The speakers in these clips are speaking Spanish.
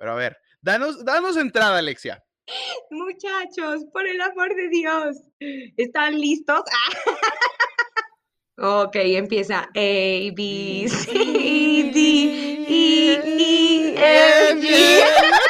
Pero a ver, danos, danos entrada, Alexia. Muchachos, por el amor de Dios, ¿están listos? ok, empieza A, B, C, D, E, E, F, G.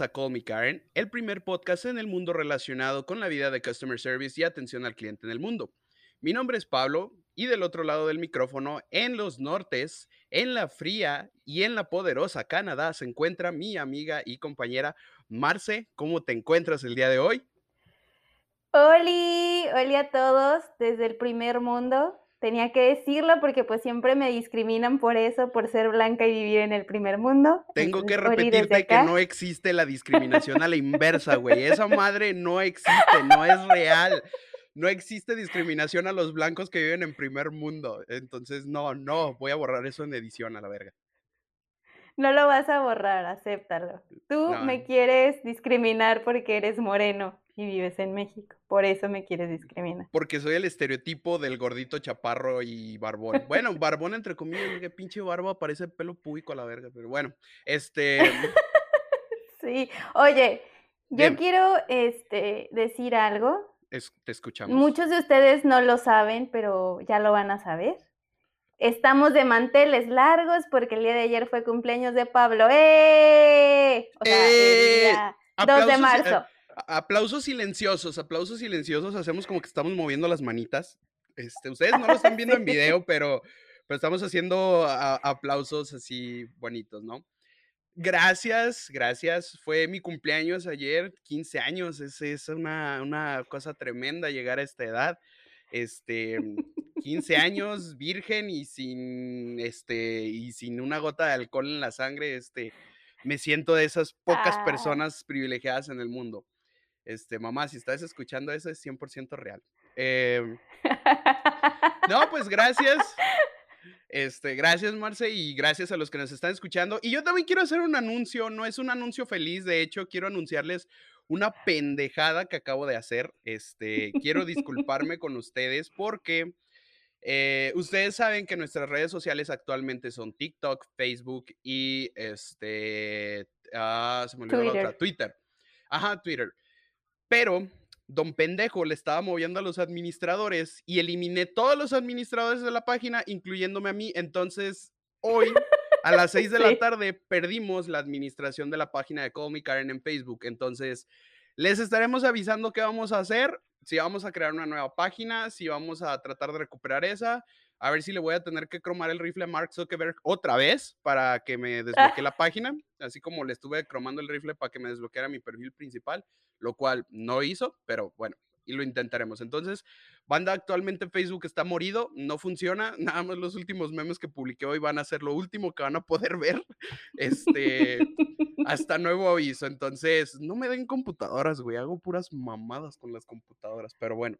A Call Me Karen, el primer podcast en el mundo relacionado con la vida de customer service y atención al cliente en el mundo. Mi nombre es Pablo y del otro lado del micrófono, en los nortes, en la fría y en la poderosa Canadá, se encuentra mi amiga y compañera Marce. ¿Cómo te encuentras el día de hoy? Oli, oli a todos desde el primer mundo. Tenía que decirlo porque pues siempre me discriminan por eso, por ser blanca y vivir en el primer mundo. Tengo que repetirte que no existe la discriminación a la inversa, güey. Esa madre no existe, no es real. No existe discriminación a los blancos que viven en primer mundo. Entonces, no, no, voy a borrar eso en edición a la verga. No lo vas a borrar, acéptalo. Tú me quieres discriminar porque eres moreno y vives en México. Por eso me quieres discriminar. Porque soy el estereotipo del gordito chaparro y barbón. Bueno, barbón entre comillas, que pinche barba parece pelo público a la verga, pero bueno, este... sí, oye, yo quiero este, decir algo. te escuchamos. Muchos de ustedes no lo saben, pero ya lo van a saber. Estamos de manteles largos porque el día de ayer fue cumpleaños de Pablo. ¡Eh! O sea, ¡Eh! 2 de marzo aplausos silenciosos, aplausos silenciosos. Hacemos como que estamos moviendo las manitas. Este, ustedes no lo están viendo en video, pero, pero estamos haciendo aplausos así bonitos, ¿no? Gracias, gracias. Fue mi cumpleaños ayer, 15 años. Es, es una, una cosa tremenda llegar a esta edad. Este, 15 años, virgen y sin, este, y sin una gota de alcohol en la sangre. Este, me siento de esas pocas ah. personas privilegiadas en el mundo. Este, mamá, si estás escuchando eso, es 100% real. Em, no, pues gracias. Este, gracias, Marce, y gracias a los que nos están escuchando. Y yo también quiero hacer un anuncio, no es un anuncio feliz, de hecho, quiero anunciarles una pendejada que acabo de hacer. Este, quiero disculparme con ustedes porque eh, ustedes saben que nuestras redes sociales actualmente son TikTok, Facebook y este, ah, se me olvidó la otra, Twitter. Ajá, Twitter. Pero don pendejo le estaba moviendo a los administradores y eliminé todos los administradores de la página, incluyéndome a mí. Entonces, hoy a las 6 de la tarde perdimos la administración de la página de Call Me Karen en Facebook. Entonces, les estaremos avisando qué vamos a hacer, si vamos a crear una nueva página, si vamos a tratar de recuperar esa. A ver si le voy a tener que cromar el rifle a Mark Zuckerberg otra vez para que me desbloquee la página, así como le estuve cromando el rifle para que me desbloqueara mi perfil principal lo cual no hizo, pero bueno, y lo intentaremos. Entonces, banda actualmente en Facebook está morido, no funciona, nada más los últimos memes que publiqué hoy van a ser lo último que van a poder ver, este, hasta nuevo aviso. Entonces, no me den computadoras, güey, hago puras mamadas con las computadoras, pero bueno.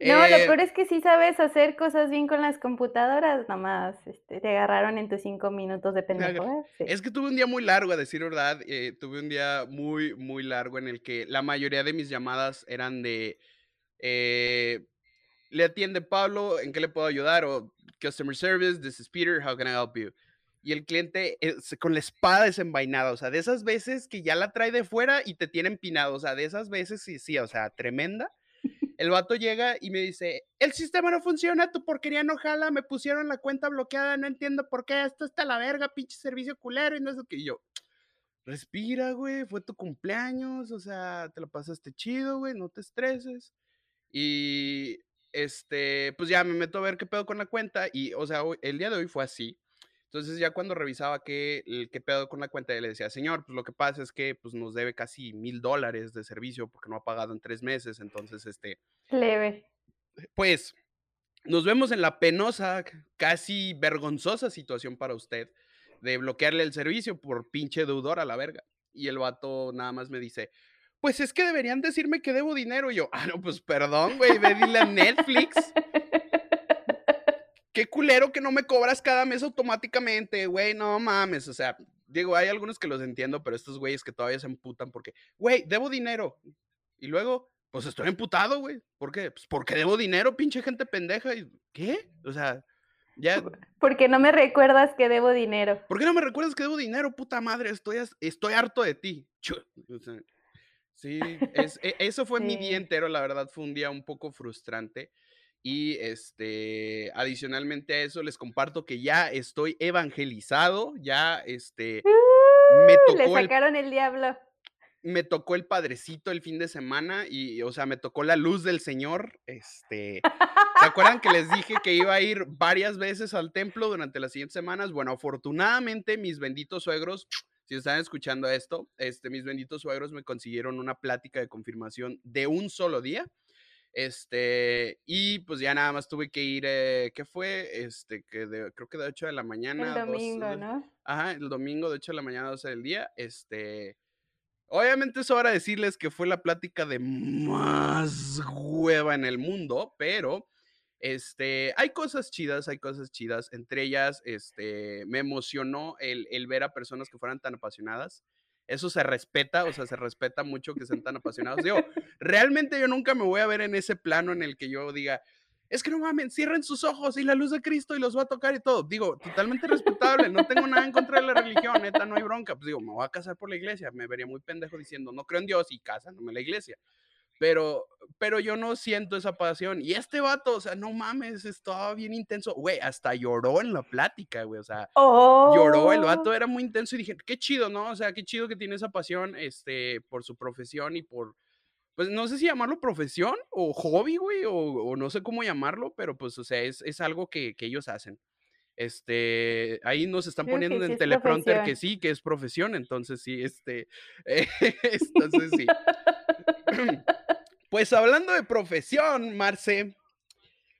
No, lo eh peor es que sí sabes hacer cosas bien con las computadoras, nomás este, te agarraron en tus cinco minutos de pendejo. Es que tuve un día muy largo, a decir verdad, eh, tuve un día muy, muy largo en el que la mayoría de mis llamadas eran de, eh, le atiende Pablo, ¿en qué le puedo ayudar? O Customer Service, this is Peter, how can I help you? Y el cliente con la espada desenvainada, o sea, de esas veces que ya la trae de fuera y te tiene empinado, o sea, de esas veces sí, sí, o sea, tremenda. El vato llega y me dice, el sistema no funciona, tu porquería no jala, me pusieron la cuenta bloqueada, no entiendo por qué, esto está la verga, pinche servicio culero y no es lo que yo. Respira, güey, fue tu cumpleaños, o sea, te lo pasaste chido, güey, no te estreses. Y este, pues ya me meto a ver qué pedo con la cuenta y, o sea, el día de hoy fue así. Entonces ya cuando revisaba qué, qué pedo con la cuenta, le decía, señor, pues lo que pasa es que pues, nos debe casi mil dólares de servicio porque no ha pagado en tres meses, entonces, este... Leve. Pues nos vemos en la penosa, casi vergonzosa situación para usted de bloquearle el servicio por pinche deudor a la verga. Y el vato nada más me dice, pues es que deberían decirme que debo dinero. Y yo, ah, no, pues perdón, güey, ve dile a Netflix. Qué culero que no me cobras cada mes automáticamente, güey, no mames. O sea, digo, hay algunos que los entiendo, pero estos güeyes que todavía se emputan porque, güey, debo dinero. Y luego, pues estoy emputado, güey. ¿Por qué? Pues porque debo dinero, pinche gente pendeja. Y, ¿Qué? O sea, ya. Porque no me recuerdas que debo dinero. ¿Por qué no me recuerdas que debo dinero, puta madre? Estoy, estoy harto de ti. sí, e, eso fue mi día entero, la verdad, fue un día un poco frustrante. Y este, adicionalmente a eso, les comparto que ya estoy evangelizado, ya este, me ¡Uh! tocó. Le sacaron el, diablo. Me tocó el padrecito el fin de semana y, o sea, me tocó la luz del Señor. Este, ¿se acuerdan que les dije que iba a ir varias veces al templo durante las siguientes semanas? Bueno, afortunadamente mis benditos suegros, si están escuchando esto, este, mis benditos suegros me consiguieron una plática de confirmación de un solo día este, y pues ya nada más tuve que ir, eh, ¿qué fue? Este, que creo que de 8 de la mañana. El domingo, ¿no? Ajá, el domingo de 8 de la mañana a 12 del día. Este, obviamente es hora de decirles que fue la plática de más hueva en el mundo, pero este, hay cosas chidas, hay cosas chidas. Entre ellas, este, me emocionó el, el ver a personas que fueran tan apasionadas eso se respeta, o sea, se respeta mucho que sean tan apasionados. Digo, realmente yo nunca me voy a ver en ese plano en el que yo diga, es que no mames, cierren sus ojos y la luz de Cristo y los va a tocar y todo. Digo, totalmente respetable, no tengo nada en contra de la religión, neta, no hay bronca. Pues digo, me voy a casar por la iglesia, me vería muy pendejo diciendo, no creo en Dios y en la iglesia. Pero, pero yo no siento esa pasión. Y este vato, o sea, no mames, estaba bien intenso. Güey, hasta lloró en la plática, güey. O sea, lloró, el vato Oh. era muy intenso y dije, qué chido, ¿no? O sea, qué chido que tiene esa pasión, este, por su profesión y por, pues no sé si llamarlo profesión o hobby, güey, o, o no sé cómo llamarlo, pero pues, o sea, es, es algo que, que ellos hacen. Este, ahí nos están Creo poniendo en es teleprompter que sí, que es profesión, entonces sí, este, entonces sí. Pues hablando de profesión, Marce,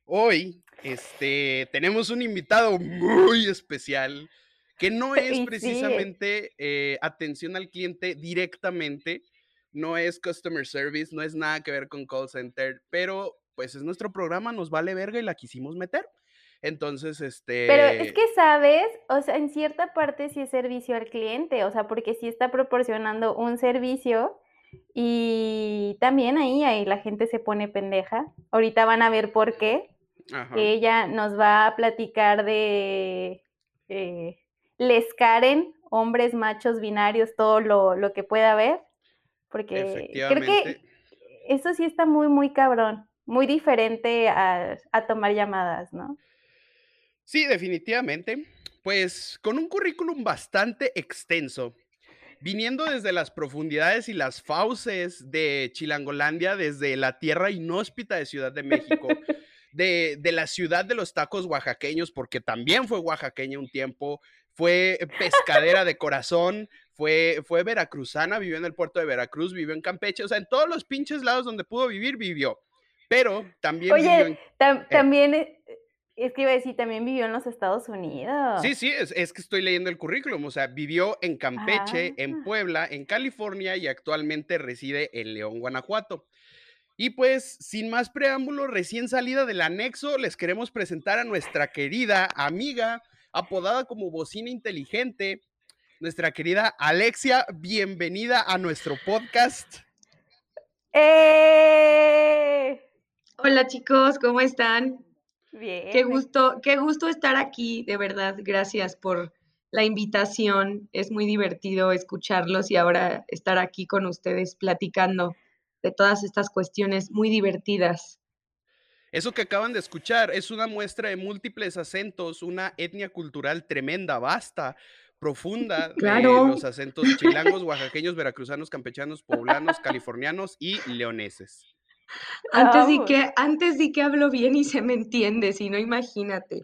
hoy este, tenemos un invitado muy especial que no es precisamente eh, atención al cliente directamente, no es customer service, no es nada que ver con call center, pero pues es nuestro programa, nos vale verga y la quisimos meter. Entonces, Pero es este, que, ¿sabes? O sea, en cierta parte sí es servicio al cliente, o sea, porque sí está proporcionando un servicio y también ahí, ahí la gente se pone pendeja. Ahorita van a ver por qué. ajá, Ella nos va a platicar de eh, les Karen, hombres, machos, binarios, todo lo, lo que pueda haber. Porque creo que eso sí está muy, muy cabrón, muy diferente a, a tomar llamadas, ¿no? Sí, definitivamente. Pues con un currículum bastante extenso, viniendo desde las profundidades y las fauces de Chilangolandia, desde la tierra inhóspita de Ciudad de México, de, de la ciudad de los tacos oaxaqueños, porque también fue oaxaqueña un tiempo, fue pescadera de corazón, fue, fue veracruzana, vivió en el puerto de Veracruz, vivió en Campeche, o sea, en todos los pinches lados donde pudo vivir, vivió. Pero también vivió Oye, en... tam- eh, también, eh, es que iba a decir, también vivió en los Estados Unidos. Sí, sí, es, es que estoy leyendo el currículum. O sea, vivió en Campeche, en Ah. Puebla, en California y actualmente reside en León, Guanajuato. Y pues, sin más preámbulo, recién salida del anexo, les queremos presentar a nuestra querida amiga, apodada como bocina inteligente, nuestra querida Alexia. Bienvenida a nuestro podcast. ¡Eh! Hola chicos, ¿cómo están? Bien. Qué gusto, qué gusto estar aquí, de verdad. Gracias por la invitación. Es muy divertido escucharlos y ahora estar aquí con ustedes platicando de todas estas cuestiones muy divertidas. Eso que acaban de escuchar es una muestra de múltiples acentos, una etnia cultural tremenda, vasta, profunda de Claro. los acentos chilangos, oaxaqueños, veracruzanos, campechanos, poblanos, californianos y leoneses. Antes di que, antes di que hablo bien y se me entiende, si no, imagínate.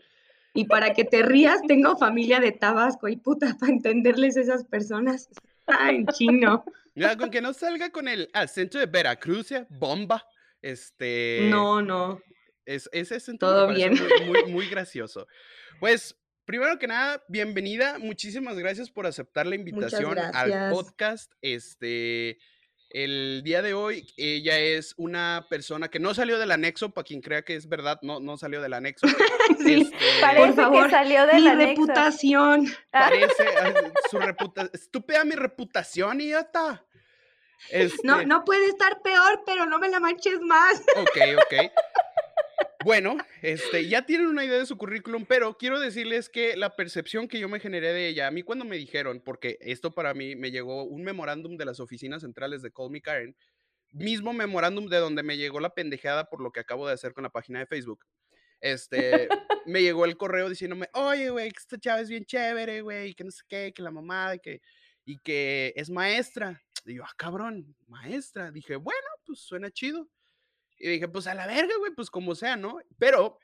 Y para que te rías, tengo familia de Tabasco y puta, para entenderles esas personas. Está en chino. Mira, con que no salga con el acento de Veracruz, bomba. Este. No, no. Es, ese acento Todo bien. Muy, muy, muy gracioso. Pues primero que nada, bienvenida. Muchísimas gracias por aceptar la invitación al podcast. Este, el día de hoy, ella es una persona que no salió del anexo, para quien crea que es verdad, no, no salió del anexo. sí, este, parece que salió del mi reputación. Parece, su reputación, estúpida mi reputación, idiota. Este no, no puede estar peor, pero no me la manches más. Ok, ok. Bueno, este, ya tienen una idea de su currículum, pero quiero decirles que la percepción que yo me generé de ella, a mí cuando me dijeron, porque esto para mí me llegó un memorándum de las oficinas centrales de Call Me Karen, mismo memorándum de donde me llegó la pendejada por lo que acabo de hacer con la página de Facebook. Este, me llegó el correo diciéndome, oye, güey, que esta chava es bien chévere, güey, que no sé qué, que la mamá, y que, y que es maestra. Y yo, ah, cabrón, maestra. Dije, bueno, pues suena chido. Y dije, pues a la verga, güey, pues como sea, ¿no? Pero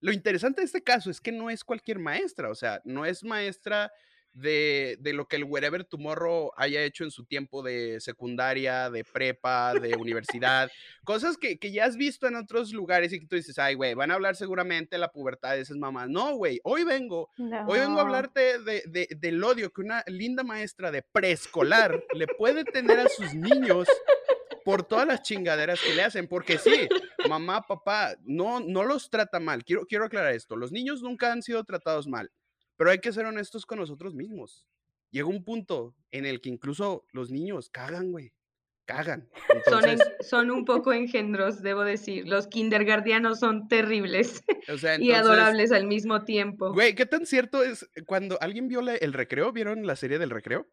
lo interesante de este caso es que no es cualquier maestra, o sea, no es maestra de, de, lo que el Wherever Tomorrow haya hecho en su tiempo de secundaria, de prepa, de universidad, cosas que, que, ya has visto en otros lugares y que tú dices, ay, güey, van a hablar seguramente de la pubertad de esas mamás. No, güey, hoy vengo, hoy vengo a hablarte de, de, del odio que una linda maestra de preescolar le puede tener a sus niños por todas las chingaderas que le hacen, porque sí, mamá, papá, no, no los trata mal. Quiero, quiero aclarar esto, los niños nunca han sido tratados mal, pero hay que ser honestos con nosotros mismos. Llega un punto en el que incluso los niños cagan, güey. Cagan. Son, son, un poco engendros, debo decir. Los kindergardianos son terribles y adorables al mismo tiempo. Güey, ¿qué tan cierto es cuando alguien vio el recreo? ¿Vieron la serie del recreo?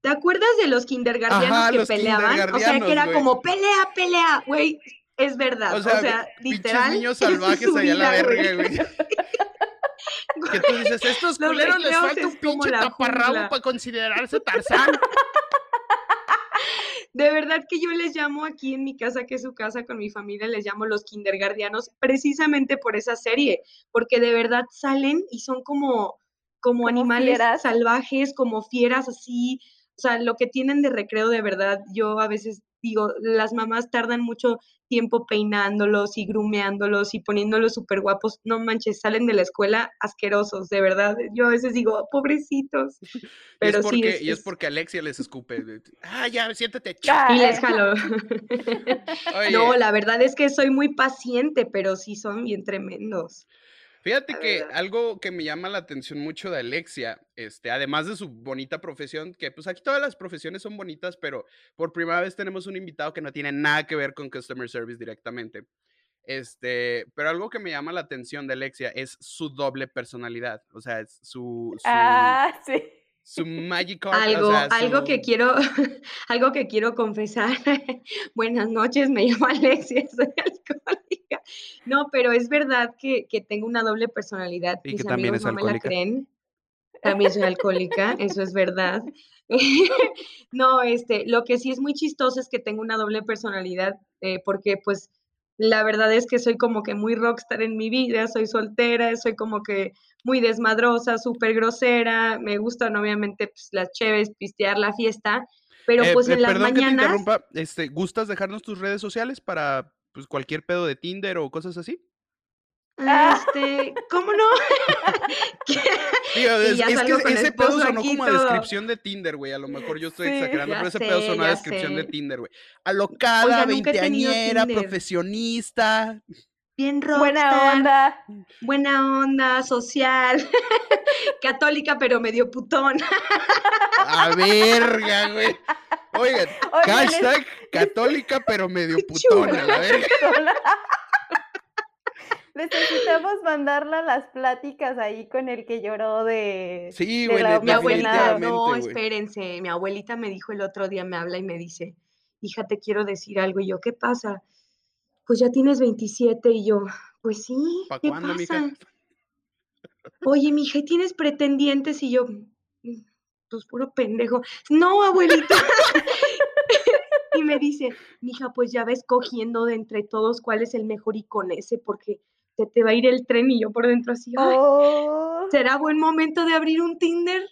¿Te acuerdas de los kindergardianos que peleaban? O sea, que era como pelea, pelea, güey. Es verdad. O sea, o sea literal. niños salvajes allá la verga, güey. que tú dices, estos culeros les falta un pinche taparrabo para considerarse Tarzán. De verdad que yo les llamo aquí en mi casa, que es su casa con mi familia, les llamo los kindergardianos, precisamente por esa serie, porque de verdad salen y son como, como, animales salvajes, como fieras así, o sea, lo que tienen de recreo de verdad, yo a veces digo, las mamás tardan mucho tiempo peinándolos y grumeándolos y poniéndolos súper guapos. No manches, salen de la escuela asquerosos, de verdad. Yo a veces digo, pobrecitos. Pero y es porque, sí. y es porque Alexia les escupe. Ah, ya, siéntate. Y les jalo. no, la verdad es que soy muy paciente, pero sí son bien tremendos. Fíjate que algo que me llama la atención mucho de Alexia, este, además de su bonita profesión, que pues aquí todas las profesiones son bonitas, pero por primera vez tenemos un invitado que no tiene nada que ver con customer service directamente. Este, pero algo que me llama la atención de Alexia es su doble personalidad, o sea, es su, su ah, sí su magical algo algo que quiero algo que quiero confesar. Buenas noches me llamo Alexia soy alcohólica. No pero es verdad que, que tengo una doble personalidad y que también es no me la creen también soy alcohólica eso es verdad. No este lo que sí es muy chistoso es que tengo una doble personalidad eh, porque pues la verdad es que soy como que muy rockstar en mi vida, soy soltera, soy como que muy desmadrosa, súper grosera, me gustan obviamente pues, las cheves, pistear la fiesta, pero eh, pues en eh, las perdón mañanas... Que te interrumpa, este, ¿gustas dejarnos tus redes sociales para pues, cualquier pedo de Tinder o cosas así? Este, ¿cómo no? es, que ese pedo sonó como a descripción de Tinder, güey. A lo mejor yo estoy exagerando, pero ese pedo sonó a descripción de Tinder, güey. Alocada, veinteañera, profesionista. Bien rockstar, Buena onda. Buena onda, social. Católica, pero medio putón. a verga, güey. Oigan, hashtag católica, pero medio putona, la verga. Necesitamos mandarla a las pláticas ahí con el que lloró de. Sí, güey, mi abuelita. No, espérense. Mi abuelita me dijo el otro día, me habla y me dice, hija, te quiero decir algo. Y yo, ¿qué pasa? Pues ya tienes 27. Y yo, pues sí. ¿Qué cuándo, pasa? Mija? Oye, mija, ¿y tienes pretendientes? Y yo, mm, pues puro pendejo. No, abuelita. y me dice, mija, pues ya ves cogiendo de entre todos cuál es el mejor y con ese, porque se te va a ir el tren y yo por dentro así, oh. ¿será buen momento de abrir un Tinder?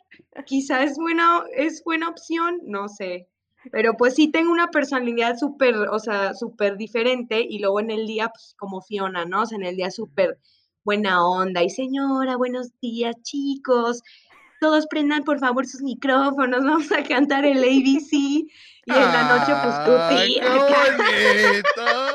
Quizá es buena, es buena opción, no sé. Pero pues sí tengo una personalidad súper, o sea, súper diferente y luego en el día, pues como Fiona, ¿no? O sea, en el día súper buena onda. Y señora, buenos días, chicos. Todos prendan por favor sus micrófonos, vamos a cantar el ABC. Y en la noche, pues tú ¡Ay, qué bonito!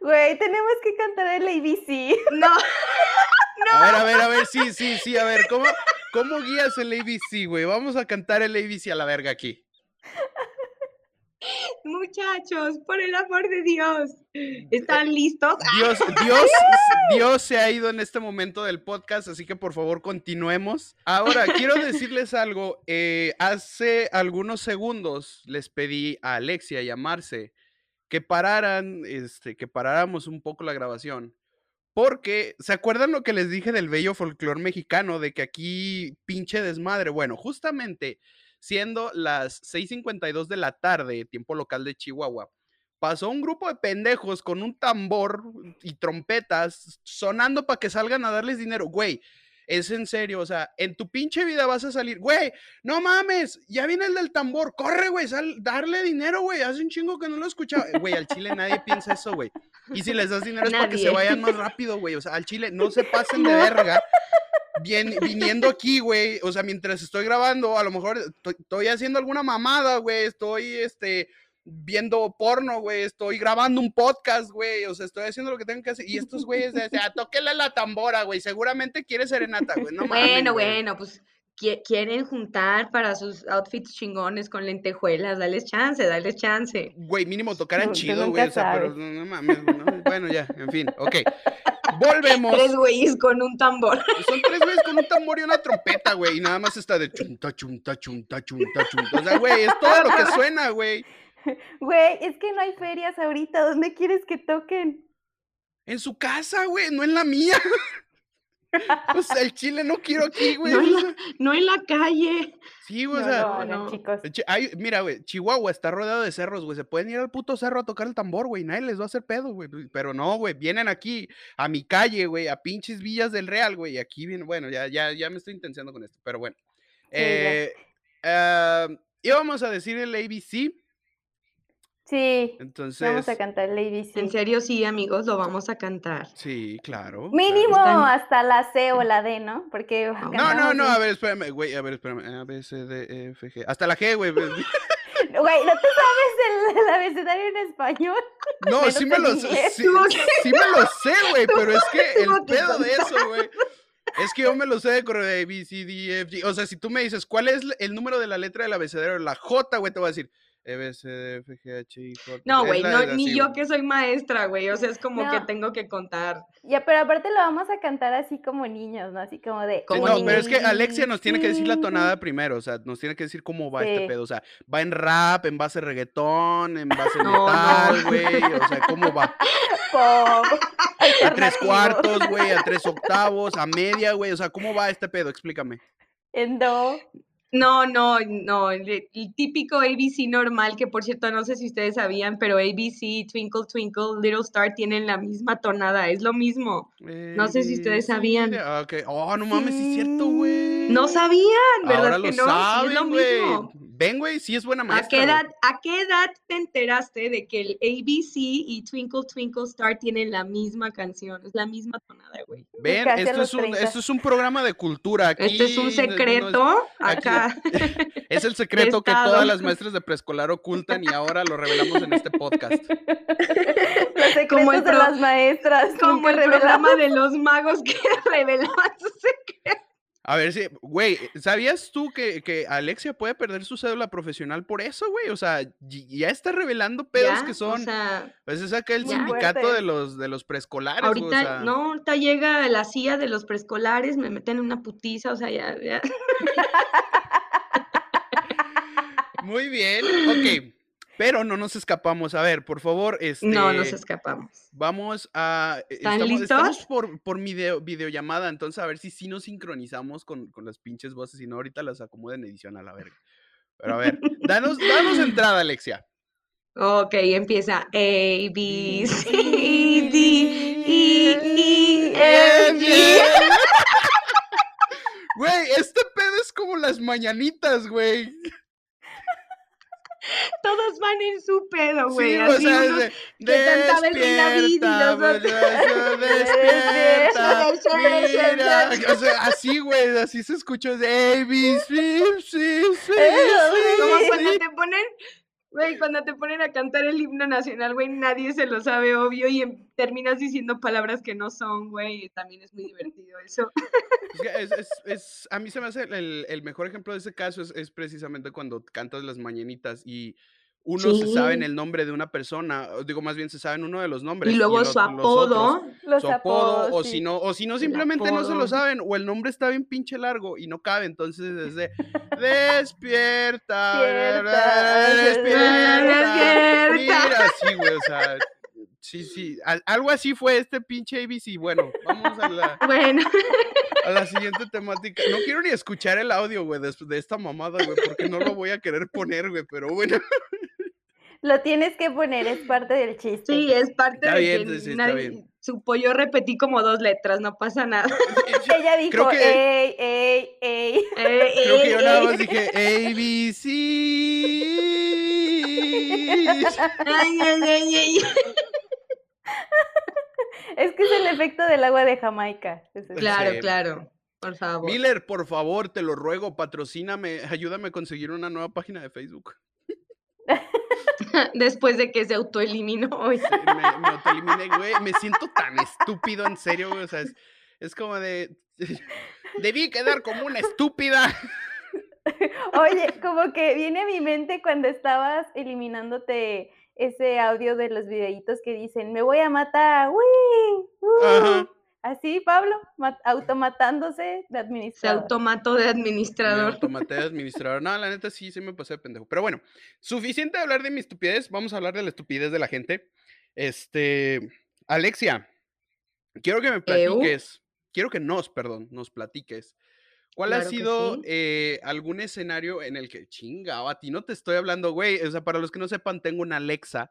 Güey, tenemos que cantar el ABC. No, A ver, a ver, a ver, sí, sí, sí, a ver, ¿cómo, cómo guías el ABC, güey? Vamos a cantar el ABC a la verga aquí. muchachos, por el amor de Dios. ¿Están listos? Dios, Dios, Dios se ha ido en este momento del podcast, así que por favor continuemos. Ahora, quiero decirles algo. eh, hace algunos segundos les pedí a Alexia y a Marce que pararan, este, que paráramos un poco la grabación. Porque, ¿se acuerdan lo que les dije del bello folclore mexicano? De que aquí pinche desmadre. Bueno, justamente siendo las 6:52 de la tarde, tiempo local de Chihuahua, pasó un grupo de pendejos con un tambor y trompetas sonando para que salgan a darles dinero. Güey, es en serio, o sea, en tu pinche vida vas a salir, güey, no mames, ya viene el del tambor, corre, güey, sal, darle dinero, güey, hace un chingo que no lo he escuchado. Eh, Güey, al chile nadie piensa eso, güey. Y si les das dinero es para que se vayan más rápido, güey, o sea, al chile no se pasen de verga. Bien, viniendo aquí, güey, o sea, mientras estoy grabando, a lo mejor estoy haciendo alguna mamada, güey, estoy, este, viendo porno, güey, estoy grabando un podcast, güey, o sea, estoy haciendo lo que tengo que hacer, y estos güeyes, de, ah, tóquele la tambora, güey, seguramente quiere serenata, güey, no mames, Bueno, güey. bueno, pues qui- quieren juntar para sus outfits chingones con lentejuelas, dales chance, dales chance. Güey, mínimo tocaran chido, güey, o sea, pero no, no mames, no, bueno, ya, en fin, ok. Volvemos. Tres güeyes con un tambor. Son tres güeyes con un tambor y una trompeta, güey. Y nada más está de chunta, chunta, chunta, chunta, chunta. O sea, güey, es todo lo que suena, güey. Güey, es que no hay ferias ahorita. ¿Dónde quieres que toquen? En su casa, güey, no en la mía. O sea, el chile no quiero aquí, güey. No en o la, sea, no en la calle. Sí, güey, o No sea. lo hagan, no. chicos. Hay- mira, güey, Chihuahua está rodeado de cerros, güey. Se pueden ir al puto cerro a tocar el tambor, güey. Nadie les va a hacer pedo, güey. Pero no, güey. Vienen aquí a mi calle, güey, a pinches villas del Real, güey. Y aquí vienen, bueno, ya, ya, ya me estoy intencionando con esto, pero bueno. ya. Eh, ah, íbamos a decir el ABC, Sí, entonces. vamos a cantar el ABC. En serio, sí, amigos, lo vamos a cantar. Sí, claro. Mínimo claro. Hasta la C o la D, ¿no? Porque No, No, no, a ver, espérame, güey, a ver, espérame. A, B, C, D, E, F, G. Hasta la G, güey. pues, Güey, ¿no te sabes el, el abecedario en español? No, Menos sí me lo sí, sí me lo sé, güey, pero es que el que pedo de eso, güey. Es que yo me lo sé de correo de A, B, C, D, E, F, G. O sea, si tú me dices, ¿cuál es el número de la letra del abecedario? La J, güey, te voy a decir. E, B, C, D, F, G, H, I, J. No, güey, no, ni así, yo que soy maestra, güey. O sea, es como que tengo que contar. Ya, pero aparte lo vamos a cantar así como niños, ¿no? Así como de... Sí, como no, niños. pero es que Alexia nos tiene que decir la tonada primero, o sea, nos tiene que decir cómo va este pedo, o sea, va en rap, en base reggaetón, en base No, metal, no. güey, o sea, cómo va. Pop, A tres cuartos, güey, a tres octavos, a media, güey, o sea, ¿cómo va este pedo? Explícame. En do. No, no, no. El, el típico ABC normal, que por cierto, no sé si ustedes sabían, pero ABC, Twinkle, Twinkle, Little Star tienen la misma tonada. Es lo mismo. No sé si ustedes Eh, sí, sabían. ah. Oh, no mames, sí es cierto, güey. No sabían, ¿verdad Ahora que lo no? Es lo mismo. Ven, güey, sí es buena ¿A maestra. qué, güey. edad, ¿A qué edad te enteraste de que el ABC y Twinkle Twinkle Star tienen la misma canción? Es la misma tonada, güey. Ven, a esto es, un, 30. esto es un programa de cultura. Aquí Este es un no secreto aquí- acá. Es el secreto que todas las maestras de preescolar ocultan y ahora lo revelamos en este podcast. Los secretos Como el de pro- las maestras. Como el revelamos. programa de los magos que revelaban sus secretos. A ver si, güey, ¿sabías tú que, que Alexia puede perder su cédula profesional por eso, güey? O sea, ya está revelando pedos Ya, que o son, sea, pues es acá el ya. sindicato Fuerte. de los, de los preescolares, güey, ahorita, o sea, no, ahorita llega la CIA de los preescolares, me meten en una putiza, o sea, ya, ya. Muy bien, ok. Pero no nos escapamos. A ver, por favor, este. No nos escapamos. Vamos a. eh, ¿Están estamos, listos? estamos por, por video, videollamada, entonces a ver si sí nos sincronizamos con, con las pinches voces, si no, ahorita las acomodo en edición a la verga. Pero a ver, danos, danos entrada, Alexia. Ok, empieza A, B, C, D, E, E, F, G. Güey, este pedo es como las mañanitas, güey. Todos van en su pedo, güey. Sí, o así sea, unos de- despierta, despierta, mira, o sea, así, güey, así se escucha, C. te ponen, güey, cuando te ponen a cantar el himno nacional, güey, nadie se lo sabe, obvio, y em- terminas diciendo palabras que no son, güey, también es muy divertido eso. Es es- es- a mí se me hace el, el mejor ejemplo de ese caso es, es precisamente cuando cantas las mañanitas y uno se sabe en el nombre de una persona, o digo más bien se saben uno de los nombres Y luego su otro- los otros, apodo, Los su apodo, apodos, o sí. si no, o si no simplemente no se lo saben, o el nombre está bien pinche largo y no cabe, entonces es de despierta, Despierta, despierta, despierta. mira, sí, güey, o sea, sí, sí, al- algo así fue este pinche ABC, bueno, vamos a la, bueno, a la siguiente temática, no quiero ni escuchar el audio, güey, de, de esta mamada, güey, porque no lo voy a querer poner, güey, pero bueno, Lo tienes que poner, es parte del chiste. sí, es parte Está de bien, que sí, está nadie bien. supo, yo repetí como dos letras, no pasa nada. Ella dijo, Creo que- ey, ey, ey. Eh, Creo que yo nada más dije ABC. Ay, ay, ay, ay. Es que es el efecto del agua de Jamaica. Es- Claro, Sí. claro, por favor. Miller, por favor, te lo ruego, patrocíname, ayúdame a conseguir una nueva página de Facebook. Después de que se autoeliminó hoy. Sí, me, me autoeliminé, güey. Me siento tan estúpido, en serio, güey. O sea, es, es como de. Debí quedar como una estúpida. Oye, como que viene a mi mente cuando estabas eliminándote ese audio de los videitos que dicen, me voy a matar, ¡Uy! Ajá. Así, Pablo, ma- automatándose de Se administrador. automató de Me administrador. automaté de administrador. No, la neta sí, sí me pasé de pendejo. Pero bueno, suficiente de hablar de mi estupidez. Vamos a hablar de la estupidez de la gente. Este. Alexia, quiero que me Eu. platiques. Quiero que nos, perdón, nos platiques. ¿Cuál ha Claro sido sí. eh, algún escenario en el que, chinga, a ti no te estoy hablando, güey? O sea, para los que no sepan, tengo una Alexa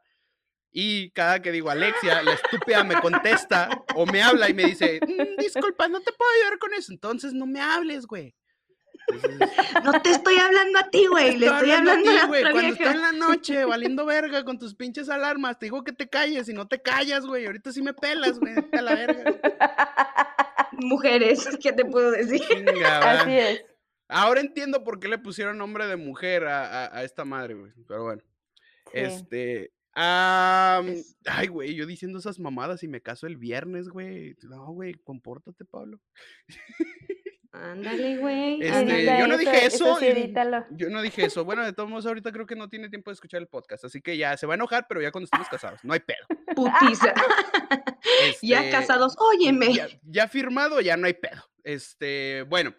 y cada que digo Alexia, la estúpida me contesta o me habla y me dice, "Mm, disculpa, no te puedo ayudar con eso, entonces no me hables, güey. Entonces, No te estoy hablando a ti, güey. Le estoy hablando a ti, güey. Cuando está en la noche valiendo verga con tus pinches alarmas, te digo que te calles y no te callas, güey. Ahorita sí me pelas, güey. A la verga. Mujeres, ¿qué te puedo decir? Así es. Ahora entiendo por qué le pusieron nombre de mujer a, a- a esta madre, güey. Pero bueno. sí. Este. Ay, güey, yo diciendo esas mamadas y me caso el viernes, güey. No, güey, compórtate, Pablo. Ándale, güey. Este, yo no dije eso edítalo. Yo no dije eso. Bueno, de todos modos, ahorita creo que no tiene tiempo de escuchar el podcast. Así que ya se va a enojar, pero ya cuando estemos casados. No hay pedo. Putiza. ya Este, casados, óyeme. Ya, ya firmado, ya no hay pedo. Este, bueno,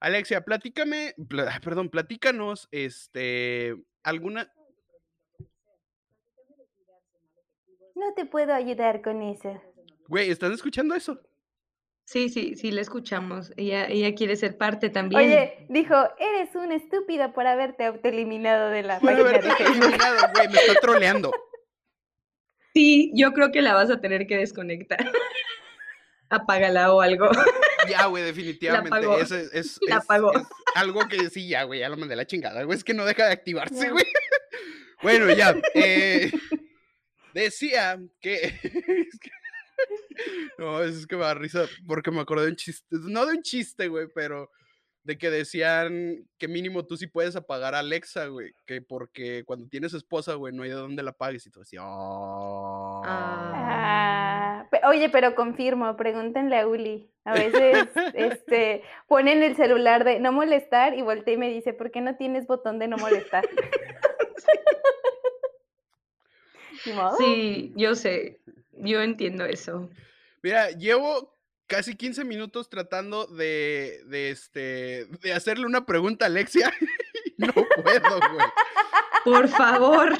Alexia, platícame, perdón, platícanos, este, alguna, No te puedo ayudar con eso. güey, ¿están escuchando eso? Sí, sí, sí, la escuchamos. Ella, ella quiere ser parte también. Oye, dijo, eres un estúpido por haberte autoeliminado de la Por página de eliminado, güey, me está troleando. Sí, yo creo que la vas a tener que desconectar. Apágala o algo. Ya, güey, definitivamente. apagó. eso es, es- La es- apagó. es algo que sí, ya, güey, ya lo mandé a la chingada, güey. Es que no deja de activarse, güey. Bueno, ya. eh, decía que. No, es que me da risa porque me acordé de un chiste. No de un chiste, güey, pero de que decían que mínimo tú sí puedes apagar a Alexa, güey. Que porque cuando tienes esposa, güey, no hay de dónde la apagues. Y tú así, "Ah". Ah, oye, pero confirmo, pregúntenle a Uli. A veces este, ponen el celular de no molestar y voltea y me dice, ¿por qué no tienes botón de no molestar? Sí, yo sé. Yo entiendo eso. Mira, llevo casi 15 minutos tratando de, de, este, de hacerle una pregunta a Alexia. no puedo, güey. Por favor.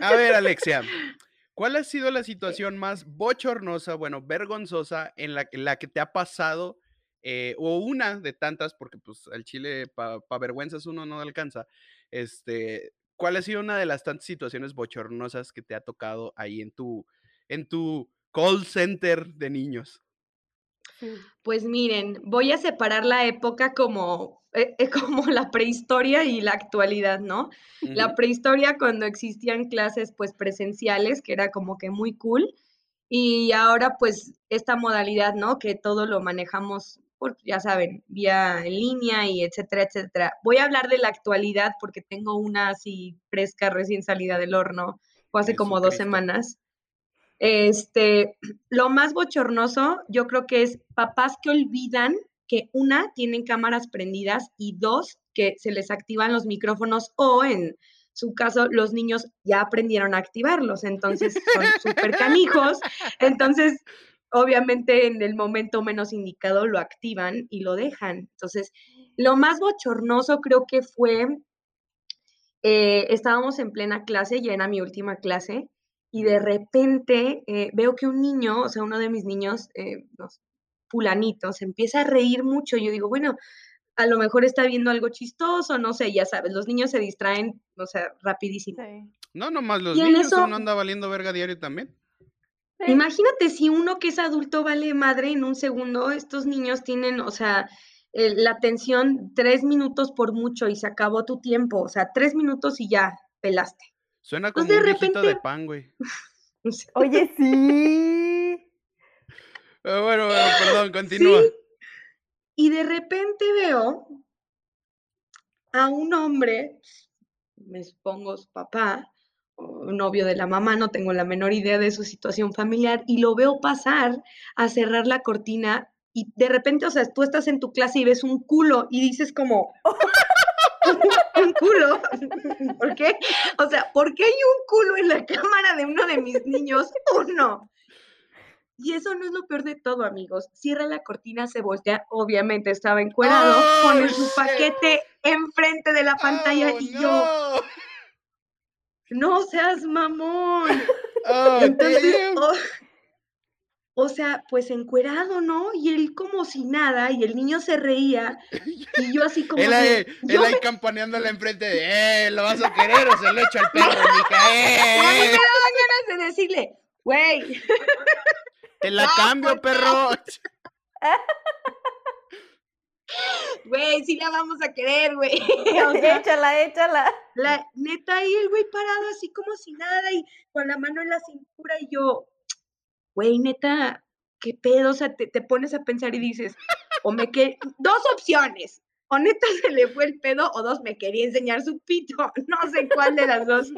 A ver, Alexia, ¿cuál ha sido la situación más bochornosa, bueno, vergonzosa en la, en la que te ha pasado, eh, o una de tantas, porque pues al chile para vergüenzas uno no alcanza, este, ¿cuál ha sido una de las tantas situaciones bochornosas que te ha tocado ahí en tu, en tu call center de niños? Pues miren, voy a separar la época como, eh, eh, como la prehistoria y la actualidad, ¿no? La prehistoria cuando existían clases pues presenciales, que era como que muy cool, y ahora pues esta modalidad, ¿no? Que todo lo manejamos, por, ya saben, vía en línea y etcétera, etcétera. Voy a hablar de la actualidad porque tengo una así fresca recién salida del horno, o hace como dos semanas. Este, lo más bochornoso, yo creo que es papás que olvidan que una, tienen cámaras prendidas y dos, que se les activan los micrófonos o en su caso los niños ya aprendieron a activarlos, entonces son súper canijos, entonces obviamente en el momento menos indicado lo activan y lo dejan. Entonces, lo más bochornoso creo que fue, eh, estábamos en plena clase, ya era mi última clase, y de repente eh, veo que un niño, o sea, uno de mis niños, eh, los fulanitos, empieza a reír mucho. Yo digo, bueno, a lo mejor está viendo algo chistoso, no sé, ya sabes, los niños se distraen, o sea, rapidísimo. No, nomás los niños, eso, uno anda valiendo verga diario también. Imagínate si uno que es adulto vale madre en un segundo, estos niños tienen, o sea, la atención tres minutos por mucho y se acabó tu tiempo, o sea, tres minutos y ya pelaste. Suena como un viejito de pan, güey. Oye, sí. Ah, bueno, perdón, continúa. Y de repente veo a un hombre, me supongo su papá, novio de la mamá, no tengo la menor idea de su situación familiar, y lo veo pasar a cerrar la cortina y de repente, o sea, tú estás en tu clase y ves un culo y dices como, un culo. ¿Por qué? O sea, ¿por qué hay un culo en la cámara de uno de mis niños? Uno. Y eso no es lo peor de todo, amigos. Cierra la cortina, se voltea. Obviamente estaba encuerado, pone su paquete enfrente de la pantalla y yo. No seas mamón. Entonces, o sea, pues encuerado, ¿no? Y él como si nada, y el niño se reía, y yo así como. él ahí, él ahí campaneándole enfrente de, ¡eh! ¿Lo vas a querer o se lo echo al perro, mija? ¡Eh! No me ganas de decirle, güey. Te la cambio, pues, perro. Güey, sí la vamos a querer, güey. échala, échala. La neta ahí el güey parado así como si nada y con la mano en la cintura y yo, güey, neta, qué pedo, o sea, te, pones a pensar y dices, o me que dos opciones, o neta se le fue el pedo, o dos, me quería enseñar su pito, no sé cuál de las dos.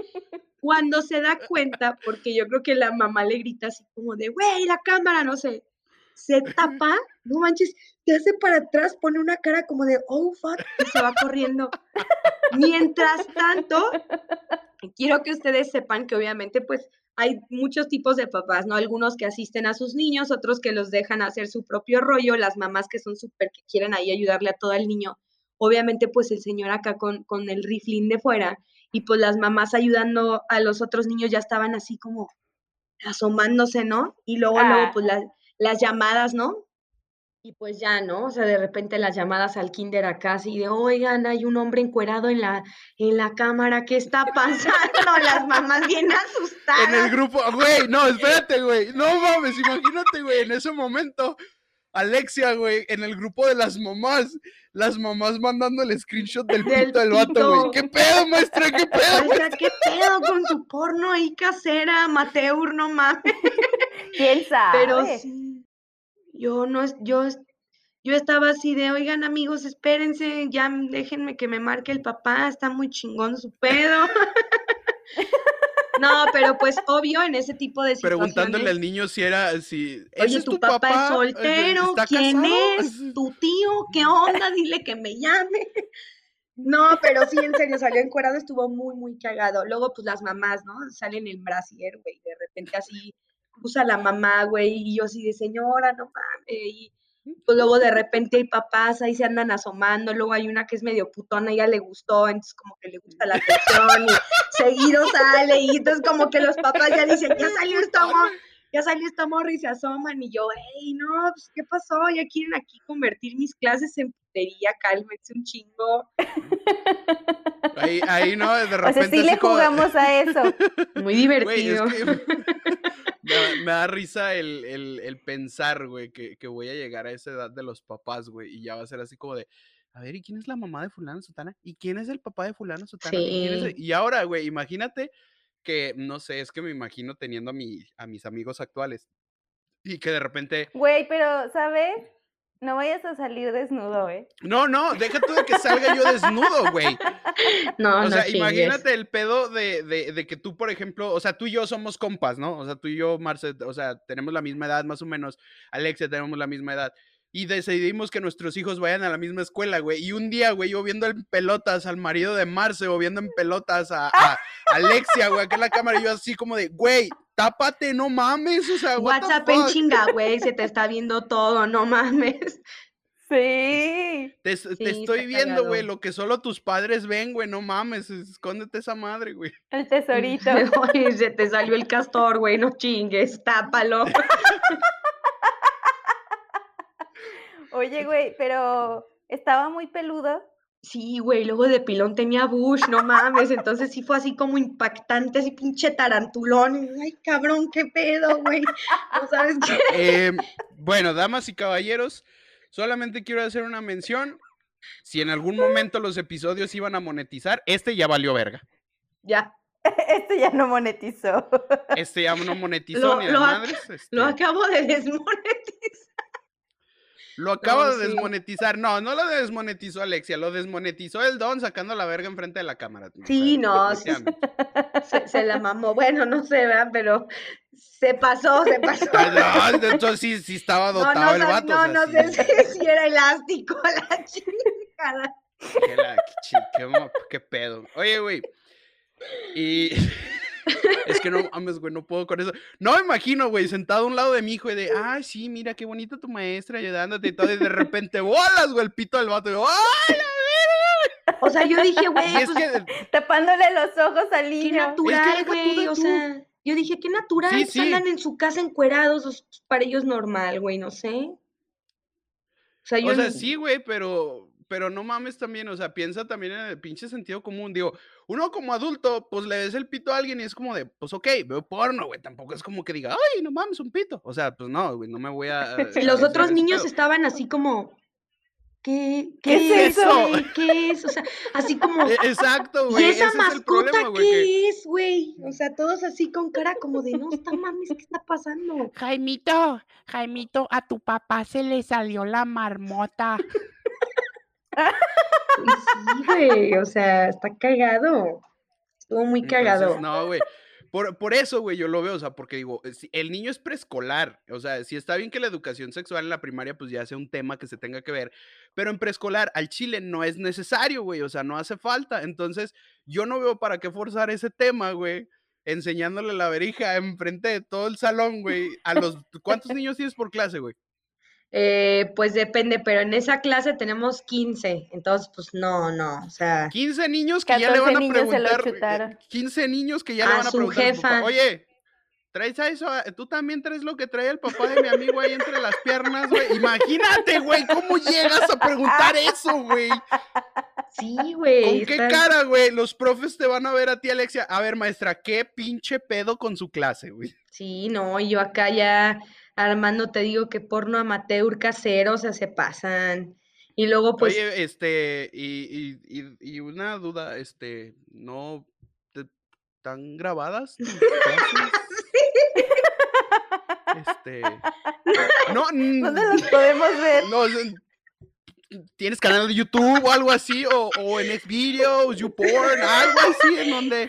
Cuando se da cuenta, porque yo creo que la mamá le grita así como de, güey, la cámara, no sé, se tapa, no manches, te hace para atrás, pone una cara como de, oh, fuck, y se va corriendo. Mientras tanto, quiero que ustedes sepan que obviamente, pues, hay muchos tipos de papás, ¿no? Algunos que asisten a sus niños, otros que los dejan hacer su propio rollo, las mamás que son súper, que quieren ahí ayudarle a todo el niño. Obviamente, pues el señor acá con, con el riflín de fuera y pues las mamás ayudando a los otros niños ya estaban así como asomándose, ¿no? Y luego, luego pues las llamadas, ¿no? Y pues ya, ¿no? O sea, de repente las llamadas al kinder acá, así de, oigan, hay un hombre encuerado en la, en la cámara, ¿qué está pasando? Las mamás bien asustadas. En el grupo, güey, no, espérate, güey, no mames, imagínate, güey, en ese momento, Alexia, güey, en el grupo de las mamás, las mamás mandando el screenshot del, del del vato, güey. ¿Qué pedo, maestra? ¿Qué pedo? Maestra, ¿qué pedo con su porno ahí casera, Mateur, no mames? ¿Quién sabe? Pero sí yo no, yo, yo estaba así de, oigan amigos, espérense, ya déjenme que me marque el papá, está muy chingón su pedo. No, pero pues obvio en ese tipo de situaciones. Preguntándole al niño si era, si. Oye, tu, papá, es soltero, ¿quién es? ¿Tu tío? ¿Qué onda? Dile que me llame. No, pero sí, en serio, salió encuerado, estuvo muy, muy cagado. Luego, pues las mamás, ¿no? Salen en brasier, güey, de repente así usa la mamá, güey, y yo así de señora, no mames, y pues luego de repente hay papás ahí se andan asomando, luego hay una que es medio putona, ella le gustó, entonces como que le gusta la atención y seguido sale y entonces como que los papás ya dicen, ya salió esta ya salió esta morra y se asoman y yo, hey, no, pues ¿qué pasó? Ya quieren aquí convertir mis clases en putería, cálmense un chingo. Ahí, ahí no, de repente. O sea, sí le jugamos a eso. Muy divertido. Me da, risa el, pensar, güey, que, voy a llegar a esa edad de los papás, güey, y ya va a ser así como de, a ver, ¿y quién es la mamá de fulano sutana? ¿Y quién es el papá de fulano sutana? ¿Y, y ahora, güey, imagínate que, no sé, es que me imagino teniendo a, mi, a mis amigos actuales y que de repente... Güey, pero, ¿sabes? No vayas a salir desnudo, ¿eh? No, no, deja tú de que salga yo desnudo, güey. No, o sea, imagínate el pedo de, de, de, que tú, por ejemplo, o sea, tú y yo somos compas, ¿no? O sea, tú y yo, Marce, o sea, tenemos la misma edad más o menos. Alexia, tenemos la misma edad y decidimos que nuestros hijos vayan a la misma escuela, güey. Y un día, güey, yo viendo en pelotas al marido de Marce o viendo en pelotas a, Alexia, güey, aquí en la cámara, y yo así como de, güey, tápate, no mames, o sea, WhatsApp en chinga, güey, se te está viendo todo, no mames. Sí. Te, estoy viendo, güey, lo que solo tus padres ven, güey, no mames, escóndete esa madre, güey. El tesorito. Oye, se te salió el castor, güey, no chingues, tápalo. Oye, güey, pero estaba muy peludo. Sí, güey, luego de pilón tenía Bush, no mames, entonces sí fue así como impactante, así pinche tarantulón. Ay, cabrón, qué pedo, güey. No sabes qué. Em, bueno, damas y caballeros, solamente quiero hacer una mención. Si en algún momento los episodios iban a monetizar, este ya valió verga. Ya. Este ya no monetizó. Este ya no monetizó ni de madres. Lo este acabo de desmonetizar. Lo acaba de desmonetizar. No, no lo desmonetizó Alexia, lo desmonetizó el Don sacando la verga enfrente de la cámara. Sí, no, se, la mamó. Bueno, no sé, ¿verdad? Pero se pasó, se pasó. entonces sí, sí estaba dotado el vato. No, no sé si, era elástico la chingada. Qué, qué pedo. Oye, güey. Y es que no mames, güey, no puedo con eso. No me imagino, güey, sentado a un lado de mi hijo y de, ay, sí, mira, qué bonita tu maestra ayudándote y todo, y de repente, bolas, güey, el pito del vato, y yo, ¡ay, la O sea, yo dije, güey, es que... tapándole los ojos al niño. Qué natural, güey, o sea, yo dije, qué natural, sí, sí. andan en su casa encuerados, para ellos normal, güey, no sé. O sea, yo o sea sí, güey, pero pero no mames también, o sea, piensa también en el pinche sentido común. Digo, uno como adulto, pues le des el pito a alguien y es como de, pues ok, veo porno, güey. Tampoco es como que diga, ay, no mames, un pito. O sea, pues no, güey, no me voy a. Los otros niños estaban así como, ¿Qué, qué, es eso? ¿Qué es? O sea, así como. E, exacto, güey. ¿Y esa mascota qué es, güey? O sea, todos así con cara como de no está mames, ¿qué está pasando? Jaimito, Jaimito, a tu papá se le salió la marmota. Sí, güey, o sea, está cagado. Estuvo muy cagado. no, güey. Por, por, eso, güey, yo lo veo, o sea, porque digo, el niño es preescolar, o sea, si está bien que la educación sexual en la primaria, pues ya sea un tema que se tenga que ver, pero en preescolar al chile no es necesario, güey, o sea, no hace falta, entonces yo no veo para qué forzar ese tema, güey, enseñándole la verija enfrente de todo el salón, güey, a los, ¿cuántos niños tienes por clase, güey? Eh, pues depende, pero en esa clase tenemos 15, entonces pues no, no, o sea. 15 niños que ya le van a preguntar. 15 niños que ya le van a su Jefa. Oye, ¿traes a eso? ¿Tú también traes lo que trae el papá de mi amigo ahí entre las piernas, güey? Imagínate, güey, ¿cómo llegas a preguntar eso, güey? Sí, güey. ¿Con qué cara, güey? Los profes te van a ver a ti, Alexia. A ver, maestra, ¿qué pinche pedo con su clase, güey? Sí, no, y yo acá ya Armando, te digo que porno amateur casero, o sea, se pasan. Y luego, pues. Oye, este, y, y, y una duda, este, ¿no están grabadas? este. No, ¿Dónde los podemos ver? No, tienes canal de YouTube o algo así, o, o en Xvideos, YouPorn, algo así, en donde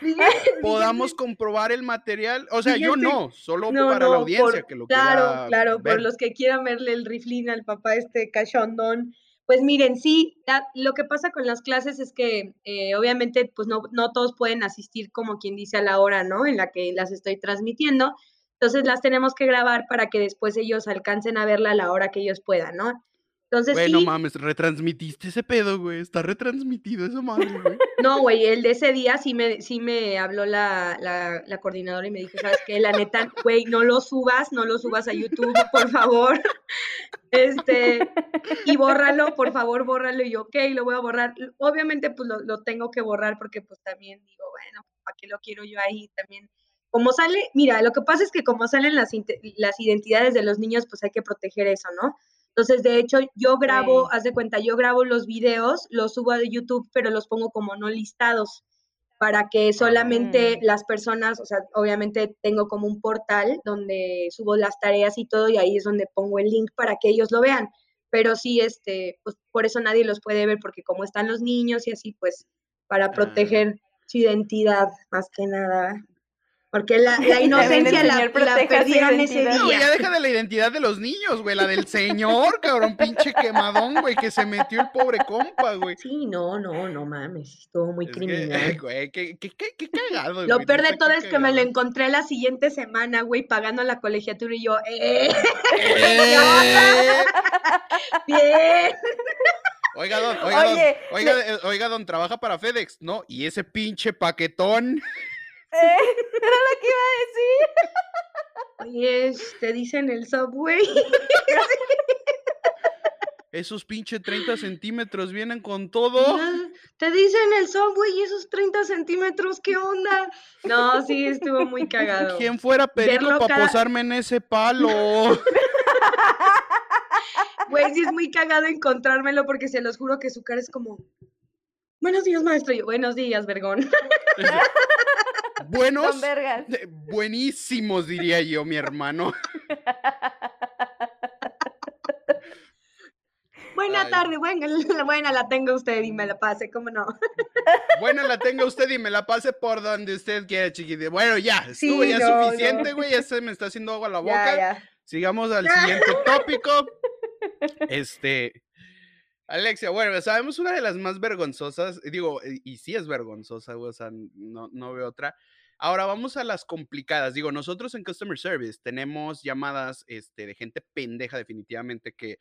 podamos comprobar el material. O sea, yo no, solo para la audiencia que lo Claro, claro, por los que quieran verle el riflín al papá este cachondón. Pues miren, sí, lo que pasa con las clases es que eh, obviamente pues no, no todos pueden asistir como quien dice a la hora, ¿no? En la que las estoy transmitiendo. Entonces las tenemos que grabar para que después ellos alcancen a verla a la hora que ellos puedan, ¿no? Entonces, güey, no mames, retransmitiste ese pedo, güey. Está retransmitido eso, madre, güey. No, güey, el de ese día sí me, sí me habló la, la, la coordinadora y me dijo, ¿sabes qué? La neta, güey, no lo subas, no lo subas a YouTube, por favor. Este, y bórralo, por favor, bórralo. Y yo, ok, lo voy a borrar. Obviamente, pues lo, lo tengo que borrar porque, pues también digo, bueno, ¿para qué lo quiero yo ahí? También como sale, mira, lo que pasa es que como salen las, las identidades de los niños, pues hay que proteger eso, ¿no? Entonces, de hecho, yo grabo, haz de cuenta, yo grabo los videos, los subo a YouTube, pero los pongo como no listados para que solamente Mm. las personas, o sea, obviamente tengo como un portal donde subo las tareas y todo y ahí es donde pongo el link para que ellos lo vean. Pero sí, este, pues por eso nadie los puede ver porque como están los niños y así, pues para Ah. proteger su identidad más que nada. Porque la, inocencia la, perdieron ese. No, día. ya deja de la identidad de los niños, güey, la del señor, cabrón, pinche quemadón, güey, que se metió el pobre compa, güey. Sí, no, no, no mames, estuvo muy Es que, criminal. güey, qué, qué, qué, qué cagado, Lo güey, peor de todo es que me lo encontré la siguiente semana, güey, pagando la colegiatura y yo, ¡eh! ¡Eh! ¡Bien! Oiga, don, oiga, don, Oye, oiga, eh, oiga, don, trabaja para FedEx, ¿no? Y ese pinche paquetón. Eh, era lo que iba a decir. Oye, te dicen el subway. Esos pinche 30 centímetros vienen con todo. Te dicen el subway y esos 30 centímetros, ¿qué onda? No, sí, estuvo muy cagado. ¿Quién fuera perico para cada- posarme en ese palo? Güey, sí es muy cagado encontrármelo porque se los juro que su cara es como, buenos días, maestro. Y yo, buenos días, vergón. Buenos, Son vergas. eh, buenísimos, diría yo, mi hermano. Buena Ay. tarde, buena, buena la tenga usted y me la pase, ¿cómo no? Buena la tenga usted y me la pase por donde usted quiera, chiquitito. Bueno, ya, Sí, estuvo ya no, suficiente, no. güey. Ya se me está haciendo agua la boca. Ya, ya. Sigamos al siguiente tópico. Este. Alexia, bueno, sabemos una de las más vergonzosas, digo, y y sí es vergonzosa, o sea, no, no veo otra. Ahora vamos a las complicadas. Digo, nosotros en Customer Service tenemos llamadas este, de gente pendeja, definitivamente, que,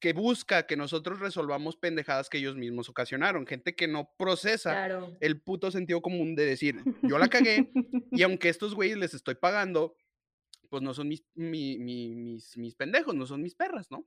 que busca que nosotros resolvamos pendejadas que ellos mismos ocasionaron. Gente que no procesa Claro. el puto sentido común de decir, yo la cagué, y aunque estos güeyes les estoy pagando, pues no son mis, mi- mi- mis, mis pendejos, no son mis perras, ¿no?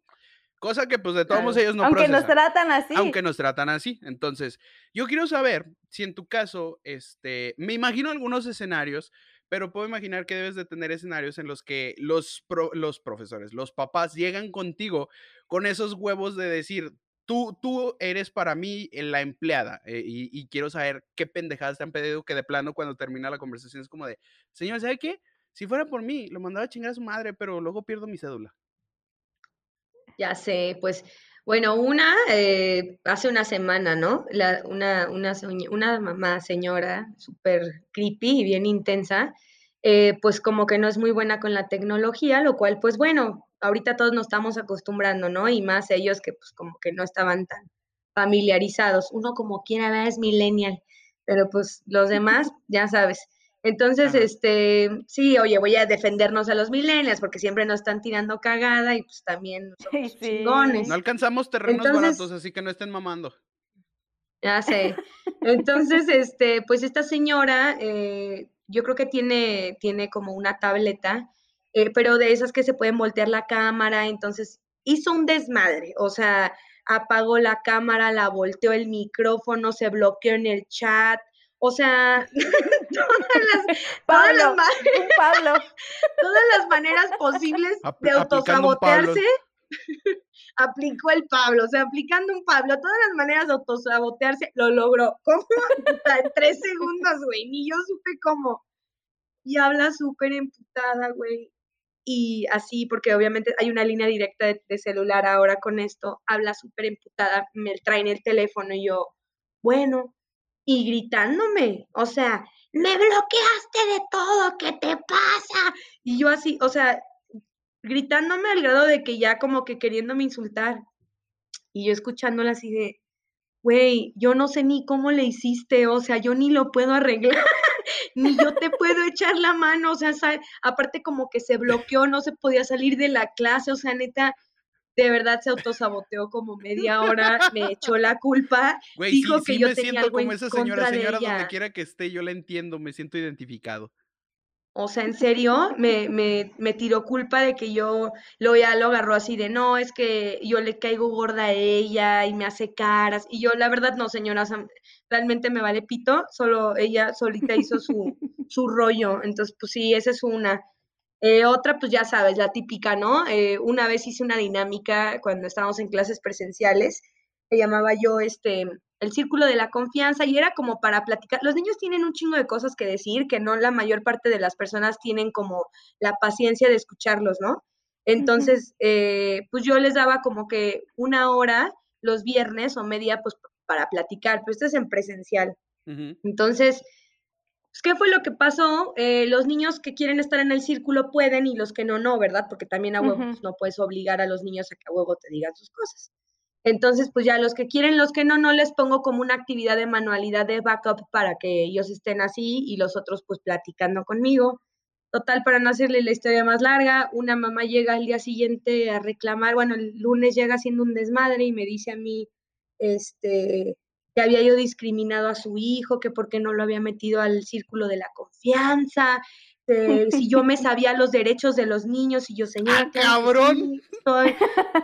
Cosa que pues de todos Claro. ellos no Aunque nos procesan, tratan así. aunque nos tratan así. Entonces, yo quiero saber si en tu caso, este, me imagino algunos escenarios, pero puedo imaginar que debes de tener escenarios en los que los, pro- los profesores, los papás llegan contigo con esos huevos de decir, tú, tú eres para mí la empleada eh, y, y quiero saber qué pendejadas te han pedido que de plano cuando termina la conversación es como de, señor, ¿sabe qué? Si fuera por mí, lo mandaba a chingar a su madre, pero luego pierdo mi cédula. Ya sé, pues, bueno, una, eh, hace una semana, ¿no? La, una, una, una mamá señora súper creepy y bien intensa, eh, pues como que no es muy buena con la tecnología, lo cual, pues bueno, ahorita todos nos estamos acostumbrando, ¿no? Y más ellos que pues como que no estaban tan familiarizados. Uno como quiera es millennial, pero pues los demás, ya sabes. Entonces, Ajá. este, sí, oye, voy a defendernos a los millennials porque siempre nos están tirando cagada y pues también somos sí. chingones. No alcanzamos terrenos Entonces- baratos, así que no estén mamando. Ya sé. Entonces, este, pues esta señora, eh, yo creo que tiene, tiene como una tableta, eh, pero de esas que se pueden voltear la cámara, entonces hizo un desmadre, o sea, apagó la cámara, la volteó el micrófono, se bloqueó en el chat, o sea, todas las, todas las Pablo, Pablo. todas las maneras posibles Apl- de Pablo. autosabotearse, aplicó el Pablo, o sea, aplicando un Pablo, todas las maneras de autosabotearse, lo logró. ¿Cómo? En tres segundos, güey, ni yo supe cómo. Y habla súper emputada, güey. Y así, porque obviamente hay una línea directa de, de celular ahora con esto, habla súper emputada, me traen el teléfono y yo, bueno, y gritándome, o sea, me bloqueaste de todo, ¿qué te pasa? Y yo así, o sea, gritándome al grado de que ya como que queriéndome insultar. Y yo escuchándola así de, güey, yo no sé ni cómo le hiciste, o sea, yo ni lo puedo arreglar, ni yo te puedo echar la mano, o sea, aparte como que se bloqueó, no se podía salir de la clase, o sea, neta, de verdad se autosaboteó como media hora, me echó la culpa, Güey, sí, dijo que sí yo me tenía siento algo como esa señora, señora, donde quiera que esté, yo la entiendo, me siento identificado. O sea, en serio, me, me, me tiró culpa de que yo lo ya lo agarró así de no, es que yo le caigo gorda a ella y me hace caras. Y yo, la verdad, no, señora, realmente me vale pito, solo ella solita hizo su, su rollo. Entonces, pues sí, esa es una. Eh, otra, pues ya sabes, la típica, ¿no? Eh, una vez hice una dinámica cuando estábamos en clases presenciales, que llamaba yo este el círculo de la confianza y era como para platicar. Los niños tienen un chingo de cosas que decir que no la mayor parte de las personas tienen como la paciencia de escucharlos, ¿no? Entonces, eh, pues yo les daba como que una hora los viernes o media, pues para platicar, pero esto es en presencial. Entonces, pues, ¿qué fue lo que pasó? Eh, los niños que quieren estar en el círculo pueden y los que no, no, ¿verdad? Porque también a huevo pues, no puedes obligar a los niños a que a huevo te digan sus cosas. Entonces, pues ya los que quieren, los que no, no les pongo como una actividad de manualidad de backup para que ellos estén así y los otros pues platicando conmigo. Total, para no hacerle la historia más larga, una mamá llega al día siguiente a reclamar, bueno, el lunes llega haciendo un desmadre y me dice a mí, este, que había yo discriminado a su hijo, que por qué no lo había metido al círculo de la confianza, si yo me sabía los derechos de los niños y yo, señora, ¡Ah, cabrón! soy,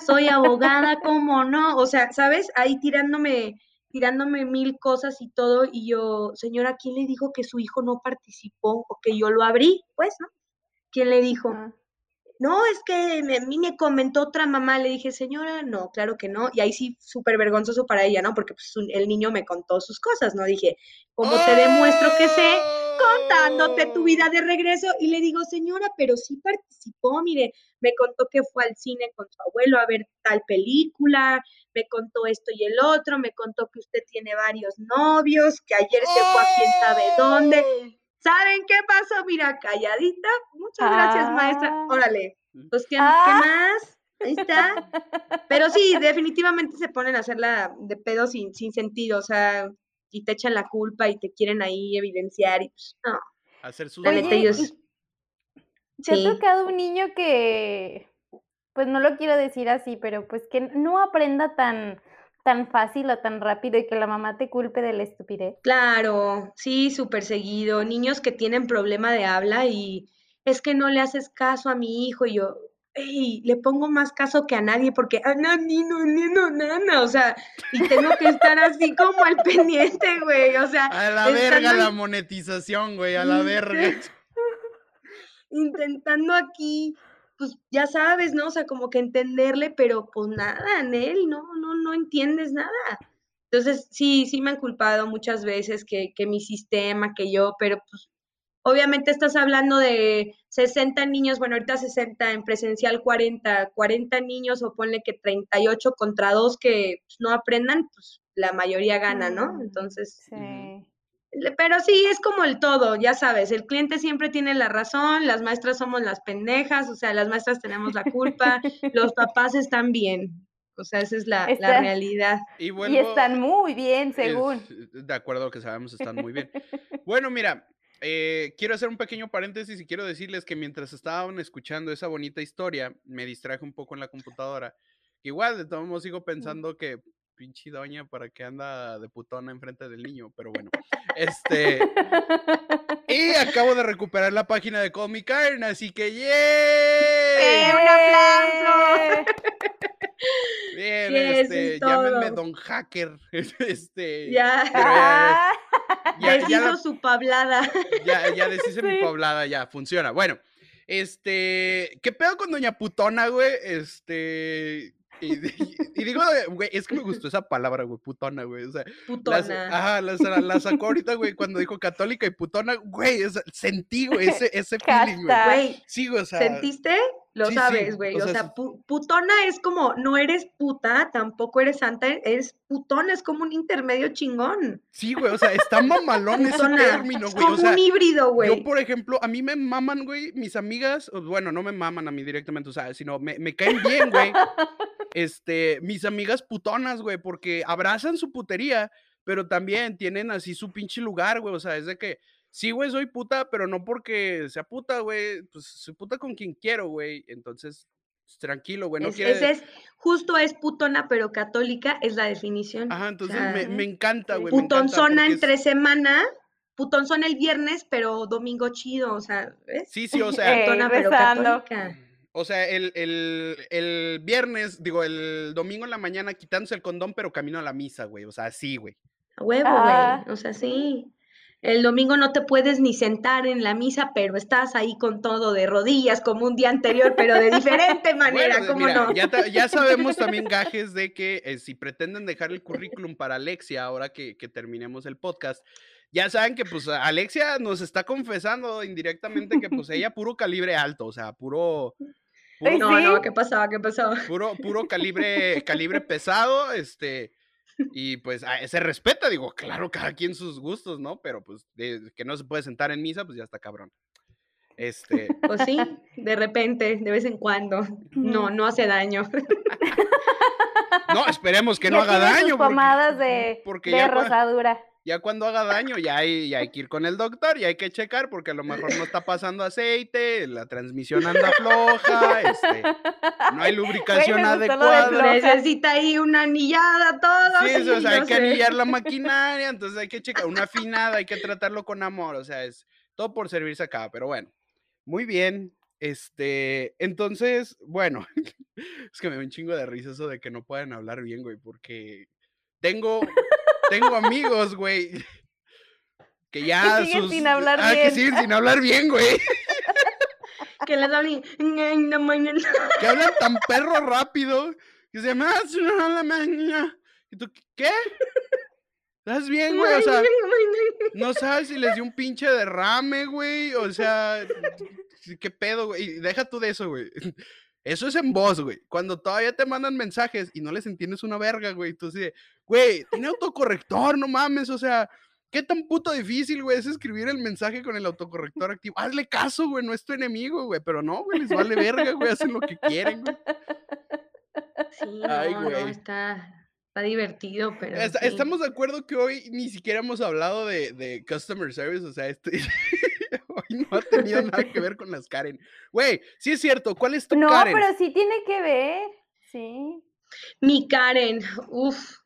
soy abogada, ¿cómo no? O sea, ¿sabes? Ahí tirándome, tirándome mil cosas y todo, y yo, señora, ¿quién le dijo que su hijo no participó o que yo lo abrí? Pues, ¿no? ¿Quién le dijo? No, es que a mí me comentó otra mamá, le dije, señora, no, claro que no, y ahí sí, súper vergonzoso para ella, ¿no? Porque pues, el niño me contó sus cosas, ¿no? Dije, ¿cómo te demuestro que sé? Contándote tu vida de regreso, y le digo, señora, pero sí participó, mire, me contó que fue al cine con su abuelo a ver tal película, me contó esto y el otro, me contó que usted tiene varios novios, que ayer se fue a quién sabe dónde. ¿Saben qué pasó? Mira, calladita. Muchas gracias, maestra. Ah. Órale. Pues, ¿qué, ah. más? Ahí está. Pero sí, definitivamente se ponen a hacerla de pedo sin, sin sentido, o sea, y te echan la culpa y te quieren ahí evidenciar y pues, no. Hacer sus... ellos... ¿Te ha tocado un niño que, pues no lo quiero decir así, pero pues que no aprenda tan tan fácil o tan rápido y que la mamá te culpe de la estupidez? Claro, sí, súper seguido. Niños que tienen problema de habla y es que no le haces caso a mi hijo y yo, hey, le pongo más caso que a nadie porque, ah, no, ni, no, ni, no, nana, o sea, y tengo que estar así como al pendiente, güey, o sea. A la verga la monetización, güey, a la verga. Intentando aquí pues ya sabes, ¿no? O sea, como que entenderle, pero pues nada, en él, no, no, no entiendes nada. Entonces, sí, sí me han culpado muchas veces que, que mi sistema, que yo, pero pues obviamente estás hablando de 60 niños, bueno, ahorita 60 en presencial 40, 40 niños o ponle que 38 contra dos que pues, no aprendan, pues la mayoría gana, ¿no? Mm, Entonces, sí. Pero sí, es como el todo, ya sabes, el cliente siempre tiene la razón, las maestras somos las pendejas, o sea, las maestras tenemos la culpa, los papás están bien, o sea, esa es la, realidad. Y, están muy bien, según. de acuerdo a lo que sabemos, están muy bien. bueno, mira, eh, quiero hacer un pequeño paréntesis y quiero decirles que mientras estaban escuchando esa bonita historia, me distraje un poco en la computadora. Igual, de todos modos, sigo pensando que pinche doña para que anda de putona enfrente del niño, pero bueno. Este. y acabo de recuperar la página de Comic Iron, así que. ¡Eh, ¡Un aplauso! Bien, este, llámenme Don Hacker. Este, ya. ya, ya deshizo su pablada. Ya, ya deshice mi pablada, ya, funciona. Bueno, este, ¿qué pedo con Doña Putona, güey? Este, y, digo, güey, es que me gustó esa palabra, güey, putona, güey. O sea, putona. ajá, la, sacó ahorita, güey, cuando dijo católica y putona, güey, sentí, güey, ese, ese feeling, güey. Sí, o sea. ¿Sentiste? Lo sabes, güey. o, sea, putona es como, no eres puta, tampoco eres santa, es putona, es como un intermedio chingón. Sí, güey, o sea, está mamalón ese término, güey. Es como un híbrido, güey. Yo, por ejemplo, a mí me maman, güey, mis amigas, bueno, no me maman a mí directamente, o sea, sino me, me caen bien, güey. este, mis amigas putonas, güey, porque abrazan su putería, pero también tienen así su pinche lugar, güey, o sea, es de que sí, güey, soy puta, pero no porque sea puta, güey, pues soy puta con quien quiero, güey. Entonces, pues, tranquilo, güey, no es, Ese es, justo es putona, pero católica, es la definición. Ajá, entonces me, me, encanta, güey. Putonzona entre semana, putonzón el viernes, pero domingo chido, o sea, ¿ves? Sí, sí, o sea, Putona, pero católica. O sea, el, el, el viernes, digo, el domingo en la mañana quitándose el condón, pero camino a la misa, güey. O sea, sí, güey. A huevo, Ah. güey. O sea, sí. El domingo no te puedes ni sentar en la misa, pero estás ahí con todo de rodillas como un día anterior, pero de diferente manera, Bueno, ¿cómo mira, no? ya, ta- ya sabemos también, gajes, de que eh, si pretenden dejar el currículum para Alexia ahora que, que terminemos el podcast, ya saben que pues a- Alexia nos está confesando indirectamente que pues ella puro calibre alto, o sea, puro... puro No, sí. no, ¿qué pasaba? ¿Qué pasaba? puro, puro calibre, calibre pesado, este, y pues a- se respeta, digo, claro, cada quien sus gustos, ¿no? Pero pues de- que no se puede sentar en misa, pues ya está cabrón. Este, Pues sí, de repente, de vez en cuando. No, no hace daño. no, esperemos que no haga sus daño. porque- pomadas de, porque de ya rosadura. Ya cuando haga daño, ya hay, ya hay que ir con el doctor y hay que checar porque a lo mejor no está pasando aceite, la transmisión anda floja, este, no hay lubricación adecuada. Necesita ahí una anillada, todo. Sí, o sea, hay que sé. anillar la maquinaria, entonces hay que checar una afinada, hay que tratarlo con amor, o sea, es todo por servirse acá, pero bueno, muy bien. Este, entonces, bueno, es que me da un chingo de risa eso de que no puedan hablar bien, güey, porque tengo, tengo amigos, güey, que ya siguen sus- sin hablar ah, que bien. siguen sin hablar bien, güey, Que les hablen que hablan tan perro rápido, que se llama, y tú, ¿qué? ¿Estás bien, güey? O sea, no sabes si les dio un pinche derrame, güey. O sea, ¿qué pedo, güey? Y deja tú de eso, güey. Eso es en voz, güey. Cuando todavía te mandan mensajes y no les entiendes una verga, güey. Tú así de, güey, tiene autocorrector, no mames. O sea, qué tan puto difícil, güey, es escribir el mensaje con el autocorrector activo. Hazle caso, güey, no es tu enemigo, güey. Pero no, güey, les vale verga, güey. Hacen lo que quieren, güey. Sí, Ay, no, no, güey. está, está divertido, pero. Está- sí. Estamos de acuerdo que hoy ni siquiera hemos hablado de, de customer service, o sea, este hoy no ha tenido nada que ver con las Karen. Güey, sí es cierto, ¿cuál es tu No, Karen? pero sí tiene que ver. Sí. Mi Karen, uff,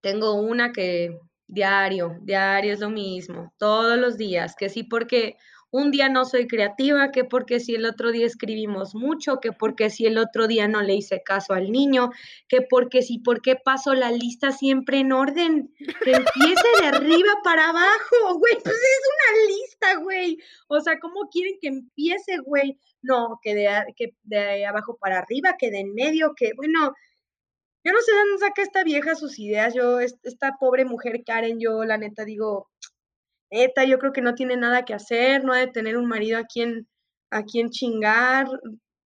tengo una que diario, diario es lo mismo, todos los días, que sí porque un día no soy creativa, que porque si el otro día escribimos mucho, que porque si el otro día no le hice caso al niño, que porque si por qué paso la lista siempre en orden, que empiece de arriba para abajo, güey, pues es una lista, güey. O sea, ¿cómo quieren que empiece, güey? No, que de, que de abajo para arriba, que de en medio, que bueno, yo no sé de dónde saca esta vieja sus ideas. Yo, es- esta pobre mujer Karen, yo la neta digo, neta, yo creo que no tiene nada que hacer, no ha de tener un marido a quien, a quien chingar,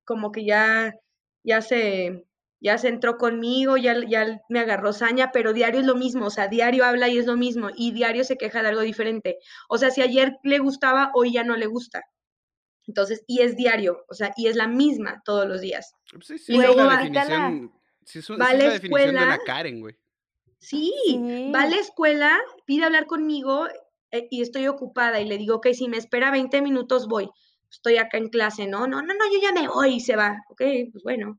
como que ya, ya se, ya se entró conmigo, ya, ya me agarró saña, pero diario es lo mismo, o sea, diario habla y es lo mismo, y diario se queja de algo diferente. O sea, si ayer le gustaba, hoy ya no le gusta. Entonces, y es diario, o sea, y es la misma todos los días. Pues sí, sí, es luego la va- definición, sí, es, un- va a esa es la la definición de una escuela. Karen, güey. Sí, Sí. va a la escuela, pide hablar conmigo eh, y estoy ocupada y le digo, ok, si me espera 20 minutos voy, estoy acá en clase, no, no, no, no, yo ya me voy y se va, ok, pues bueno.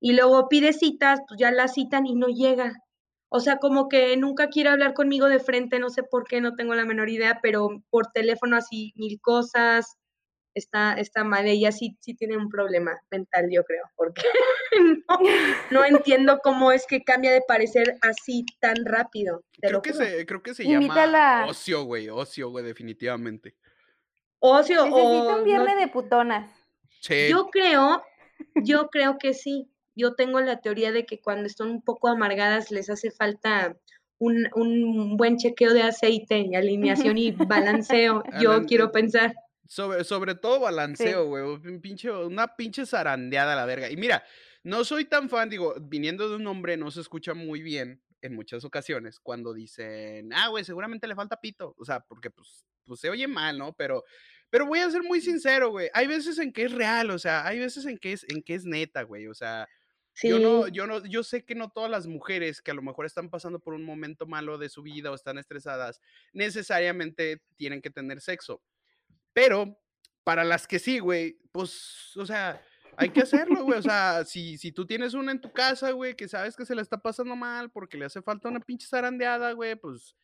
Y luego pide citas, pues ya la citan y no llega. O sea, como que nunca quiere hablar conmigo de frente, no sé por qué, no tengo la menor idea, pero por teléfono así mil cosas, está, está mal, ella sí, sí tiene un problema mental, yo creo, porque no, no entiendo cómo es que cambia de parecer así tan rápido. Creo que, se, creo que se Invítala. llama ocio, güey, ocio, güey, definitivamente. Ocio Necesita o un no- viernes de putonas. Sí, Yo creo, yo creo que sí. Yo tengo la teoría de que cuando están un poco amargadas les hace falta un, un buen chequeo de aceite y alineación y balanceo. Yo quiero eh, pensar. Sobre, sobre todo balanceo, güey. un pinche- una pinche zarandeada a la verga. Y mira, no soy tan fan, digo, viniendo de un hombre no se escucha muy bien en muchas ocasiones cuando dicen, ah, güey, seguramente le falta pito. O sea, porque pues, pues se oye mal, ¿no? Pero, pero voy a ser muy sincero, güey. Hay veces en que es real, o sea, hay veces en que es, en que es neta, güey. O sea, Sí, yo no, yo no, yo sé que no todas las mujeres que a lo mejor están pasando por un momento malo de su vida o están estresadas, necesariamente tienen que tener sexo. Pero para las que sí, güey, pues, o sea, hay que hacerlo, güey. O sea, si, si tú tienes una en tu casa, güey, que sabes que se la está pasando mal porque le hace falta una pinche zarandeada, güey, pues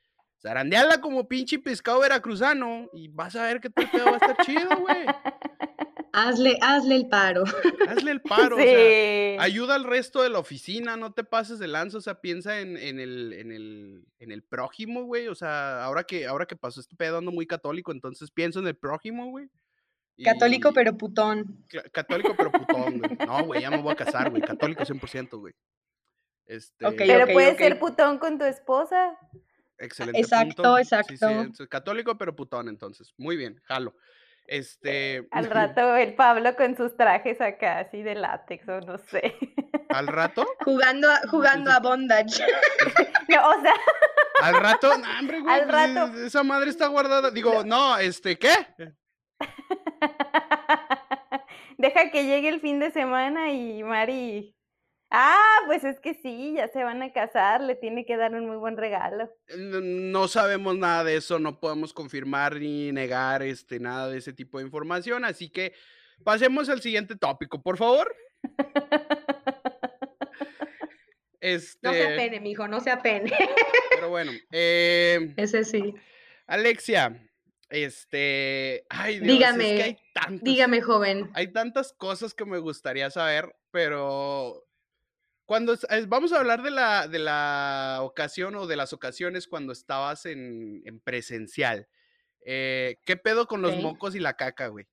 zarandeala como pinche pescado veracruzano y vas a ver que todo va a estar chido, güey. Hazle, hazle el paro. Hazle el paro, o Sí. sea, ayuda al resto de la oficina, no te pases de lanza, o sea, piensa en, en el, en el, en el prójimo, güey, o sea, ahora que, ahora que pasó este pedo ando muy católico, entonces pienso en el prójimo, güey. Católico y- pero putón. Católico pero putón, güey. No, güey, ya me voy a casar, güey. Católico 100%, güey. Este, Ok, Pero ok, puedes ser putón con tu esposa. excelente Exacto, punto. Exacto. sí, católico pero putón, entonces. Muy bien, jalo. Este, Al rato el Pablo con sus trajes acá, así de látex o no sé. al rato, Jugando a, jugando a bondage. No, o sea, al rato, no, hombre, güey. Al pues, rato. es- Esa madre está guardada. Digo, no, este, ¿qué? deja que llegue el fin de semana y Mari. Ah, pues es que sí, ya se van a casar, le tiene que dar un muy buen regalo. No sabemos nada de eso, no podemos confirmar ni negar este, nada de ese tipo de información, así que pasemos al siguiente tópico, por favor. Este, No se apene, mijo, no se apene. pero bueno, eh, Ese sí. Alexia, este, ay Dios, es Dígame, que hay tantas, Dígame, joven. hay tantas cosas que me gustaría saber, pero cuando vamos a hablar de la, de la ocasión o de las ocasiones cuando estabas en, en presencial, eh, ¿qué pedo con los mocos y la caca, güey?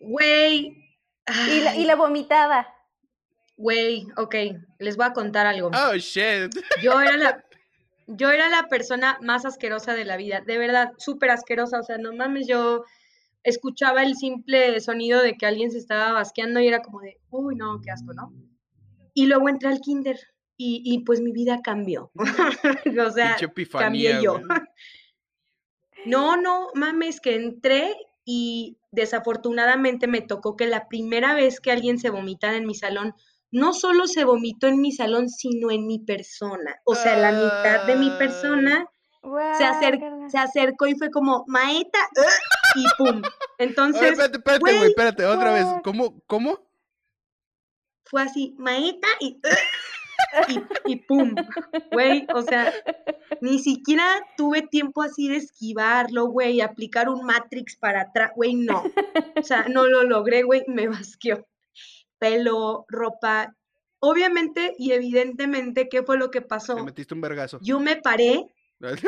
Güey. Y la, y la vomitada. Güey, ok, les voy a contar algo. Oh, shit. Yo era la, yo era la persona más asquerosa de la vida, de verdad, súper asquerosa, o sea, no mames, yo escuchaba el simple sonido de que alguien se estaba basqueando y era como de, uy, no, qué asco, ¿no? Y luego entré al kinder y, y pues mi vida cambió, o sea, epifanía, cambié yo. No, no, mames, que entré y desafortunadamente me tocó que la primera vez que alguien se vomitara en mi salón, no solo se vomitó en mi salón, sino en mi persona. O sea, la mitad de mi persona se, acer- se acercó y fue como, maeta. Y pum. Entonces espérate, espérate, güey, espérate, otra vez. ¿Cómo? ¿Cómo? fue así, maeta y, y, y pum. Güey, o sea, ni siquiera tuve tiempo así de esquivarlo, güey, aplicar un Matrix para atrás, güey, no. O sea, no lo logré, güey, me basqueó. Pelo, ropa. Obviamente y evidentemente, ¿qué fue lo que pasó? metiste un vergazo. Yo me paré,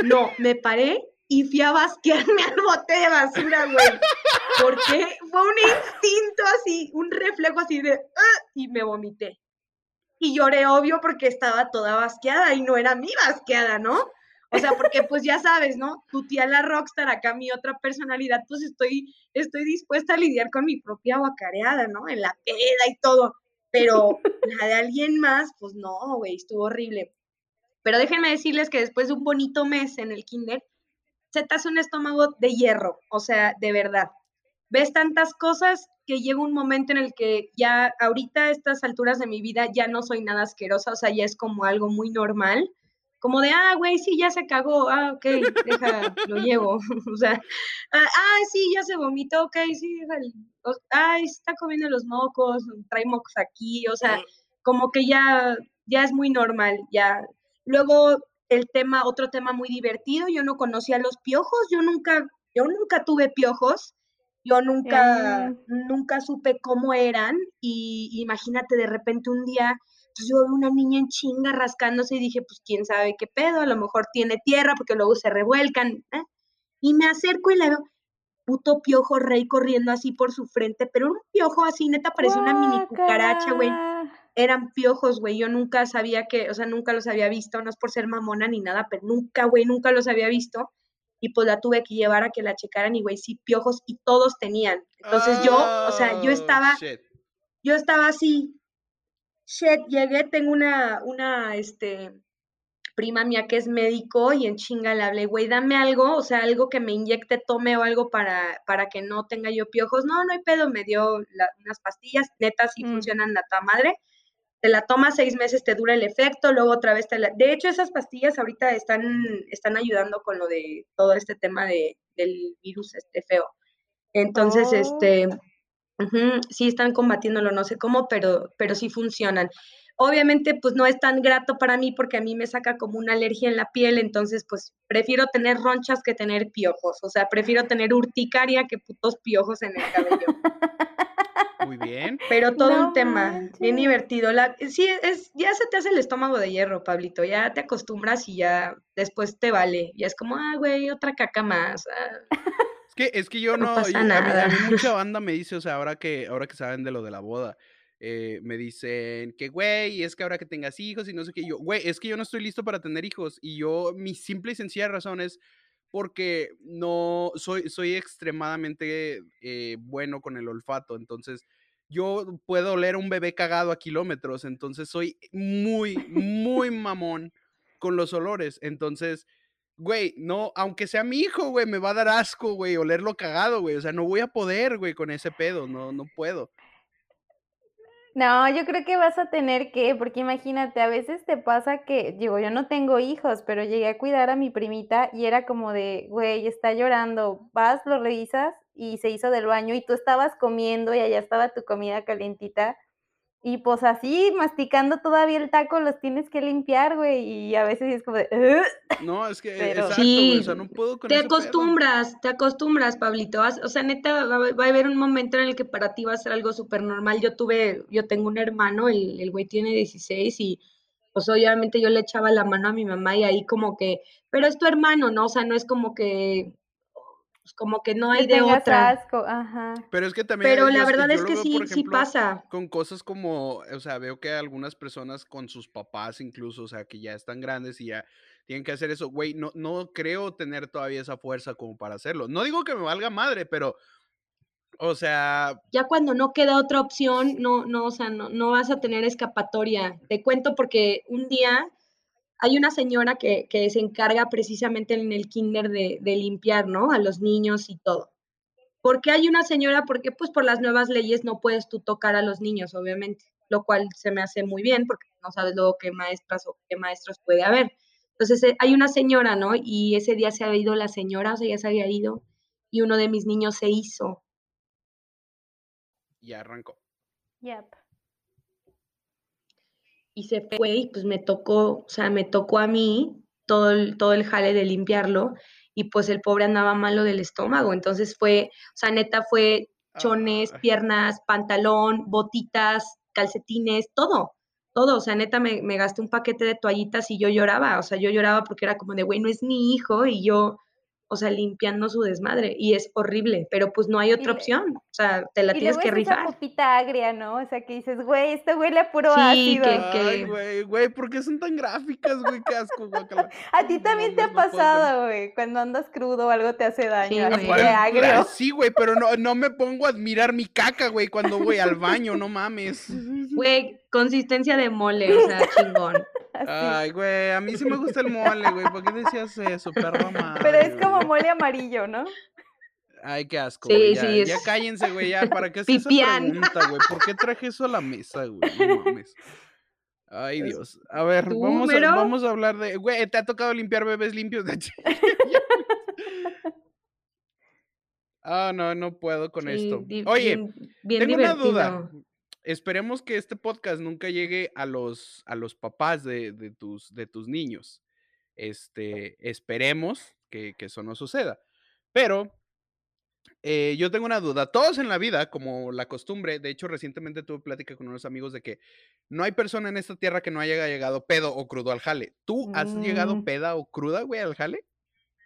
no, me paré y fui a basquearme al bote de basura, güey. Porque fue un instinto así, un reflejo así de, y me vomité. Y lloré, obvio, porque estaba toda basqueada y no era mi basqueada, ¿no? O sea, porque pues ya sabes, ¿no? Tu tía la rockstar, acá mi otra personalidad, pues estoy, estoy dispuesta a lidiar con mi propia guacareada, ¿no? En la peda y todo. Pero la de alguien más, pues no, güey, estuvo horrible. Pero déjenme decirles que después de un bonito mes en el kinder, se te hace un estómago de hierro, o sea, de verdad. Ves tantas cosas que llega un momento en el que ya ahorita a estas alturas de mi vida ya no soy nada asquerosa, o sea, ya es como algo muy normal, como de, ah, güey, sí, ya se cagó, ah, ok, deja, lo llevo, o sea, ah, ah, sí, ya se vomitó, ok, sí, déjalo, o- ay, está comiendo los mocos, trae mocos aquí, o sea, como que ya, ya es muy normal, ya. Luego, el tema, otro tema muy divertido, yo no conocía los piojos, yo nunca, yo nunca tuve piojos, yo nunca, nunca supe cómo eran, y imagínate de repente un día, pues yo veo una niña en chinga rascándose y dije, pues quién sabe qué pedo, a lo mejor tiene tierra porque luego se revuelcan, ¿eh? y me acerco y la veo, puto piojo rey corriendo así por su frente, pero un piojo así, neta, parecía una mini cucaracha, güey. Eran piojos, güey. Yo nunca sabía que, o sea, nunca los había visto, no es por ser mamona ni nada, pero nunca, güey, nunca los había visto. Y pues la tuve que llevar a que la checaran y, güey, sí, piojos y todos tenían. Entonces yo, o sea, yo Oh, estaba, shit. yo estaba así, shit, llegué, tengo una, una, este, prima mía que es médico y en chinga le hablé, güey, dame algo, o sea, algo que me inyecte, tome o algo para, para que no tenga yo piojos. No, no hay pedo, me dio la- unas pastillas, neta, sí Mm. funcionan a toda madre. Te la tomas seis meses, te dura el efecto, luego otra vez te la... De hecho, esas pastillas ahorita están, están ayudando con lo de todo este tema de, del virus este feo. Entonces, Oh. este, sí están combatiéndolo, no sé cómo, pero, pero sí funcionan. Obviamente, pues no es tan grato para mí porque a mí me saca como una alergia en la piel, entonces pues prefiero tener ronchas que tener piojos, o sea, prefiero tener urticaria que putos piojos en el cabello. Muy bien. Pero todo No un tema, bien divertido. La, sí, es, ya se te hace el estómago de hierro, Pablito, ya te acostumbras y ya después te vale. Ya es como, ah, güey, otra caca más. ah". Es que, es que yo No no, pasa a mí, a mí nada. mucha banda me dice, o sea, ahora que, ahora que saben de lo de la boda, eh, me dicen que, güey, es que ahora que tengas hijos y no sé qué, yo, güey, es que yo no estoy listo para tener hijos. Y yo, mi simple y sencilla razón es porque no, soy, soy extremadamente eh, bueno con el olfato, entonces yo puedo oler un bebé cagado a kilómetros, entonces soy muy, muy mamón con los olores, entonces Güey, no, aunque sea mi hijo, güey, me va a dar asco, güey, olerlo cagado, güey. O sea, no voy a poder, güey, con ese pedo, no, no puedo. No, yo creo que vas a tener que, porque imagínate, a veces te pasa que, digo, yo no tengo hijos, pero llegué a cuidar a mi primita y era como de, güey, está llorando, vas, lo revisas y se hizo del baño y tú estabas comiendo y allá estaba tu comida calientita y pues así, masticando todavía el taco, los tienes que limpiar, güey, y a veces es como de. No, es que, Pero- exacto, güey, o Sí, sea, no puedo con Te ese pedo. acostumbras, te acostumbras, Pablito. O sea, neta, va, a- va a haber un momento en el que para ti va a ser algo súper normal. Yo tuve, yo tengo un hermano, el, el güey tiene 16 y pues obviamente yo le echaba la mano a mi mamá y ahí como que, pero es tu hermano, ¿no? O sea, no es como que, pues como que no hay de otra. asco, ajá. Pero es que también Pero la verdad es que veo, sí, sí pasa. con cosas como, o sea, veo que algunas personas con sus papás incluso, o sea, que ya están grandes y ya tienen que hacer eso, güey, no, no creo tener todavía esa fuerza como para hacerlo. No digo que me valga madre, pero, o sea, ya cuando no queda otra opción, no, no, o sea, no, no vas a tener escapatoria. Te cuento porque un día hay una señora que, que se encarga precisamente en el kinder de, de limpiar, ¿no? A los niños y todo. ¿Por qué hay una señora? Porque pues por las nuevas leyes no puedes tú tocar a los niños, obviamente, lo cual se me hace muy bien porque no sabes luego qué maestras o qué maestros puede haber. Entonces eh, hay una señora, ¿no? Y ese día se había ido la señora, o sea, ya se había ido, y uno de mis niños se hizo. ya arrancó. Yep. Y se fue y pues me tocó, o sea, me tocó a mí todo el, todo el jale de limpiarlo y pues el pobre andaba malo del estómago, entonces fue, o sea, neta fue chones, piernas, pantalón, botitas, calcetines, todo, todo, o sea, neta me, me gasté un paquete de toallitas y yo lloraba, o sea, yo lloraba porque era como de, güey, no es mi hijo y yo, o sea, limpiando su desmadre y es horrible, pero pues no hay otra opción, o sea, te la Y tienes luego que es esa rifar. popita agria, ¿no? O sea, que dices, güey, esto huele a puro Sí, ácido. que- Ay, que- güey, güey, ¿por qué son tan gráficas, güey? Qué asco, guácala. A ti No también te ha no pasado, güey, cuando andas crudo o algo te hace daño, Sí, así güey. de agrio. Sí, güey, pero no, no me pongo a admirar mi caca, güey, cuando voy al baño, no mames. Güey, consistencia de mole, o sea, chingón. Ay, güey, a mí sí me gusta el mole, güey. ¿Por qué decías eso, perro madre? Pero es como mole amarillo, ¿no? Ay, qué asco, Sí, güey. Ya, sí, ya es- cállense, güey, ya. ¿Para qué haces esa pregunta, güey? ¿Por qué traje eso a la mesa, güey? No mames. Ay, Dios. A ver, ¿tú, vamos a, Mero? vamos a hablar de... Güey, ¿te ha tocado limpiar bebés limpios? Ah, no, no puedo con Sí, esto. Oye, bien, bien tengo una duda. Esperemos que este podcast nunca llegue a los, a los papás de, de tus, de tus niños. Este, esperemos que, que eso no suceda. Pero eh, yo tengo una duda. Todos en la vida, como la costumbre, de hecho, recientemente tuve plática con unos amigos de que no hay persona en esta tierra que no haya llegado pedo o crudo al jale. ¿Tú has llegado Mm. peda o cruda, güey, al jale?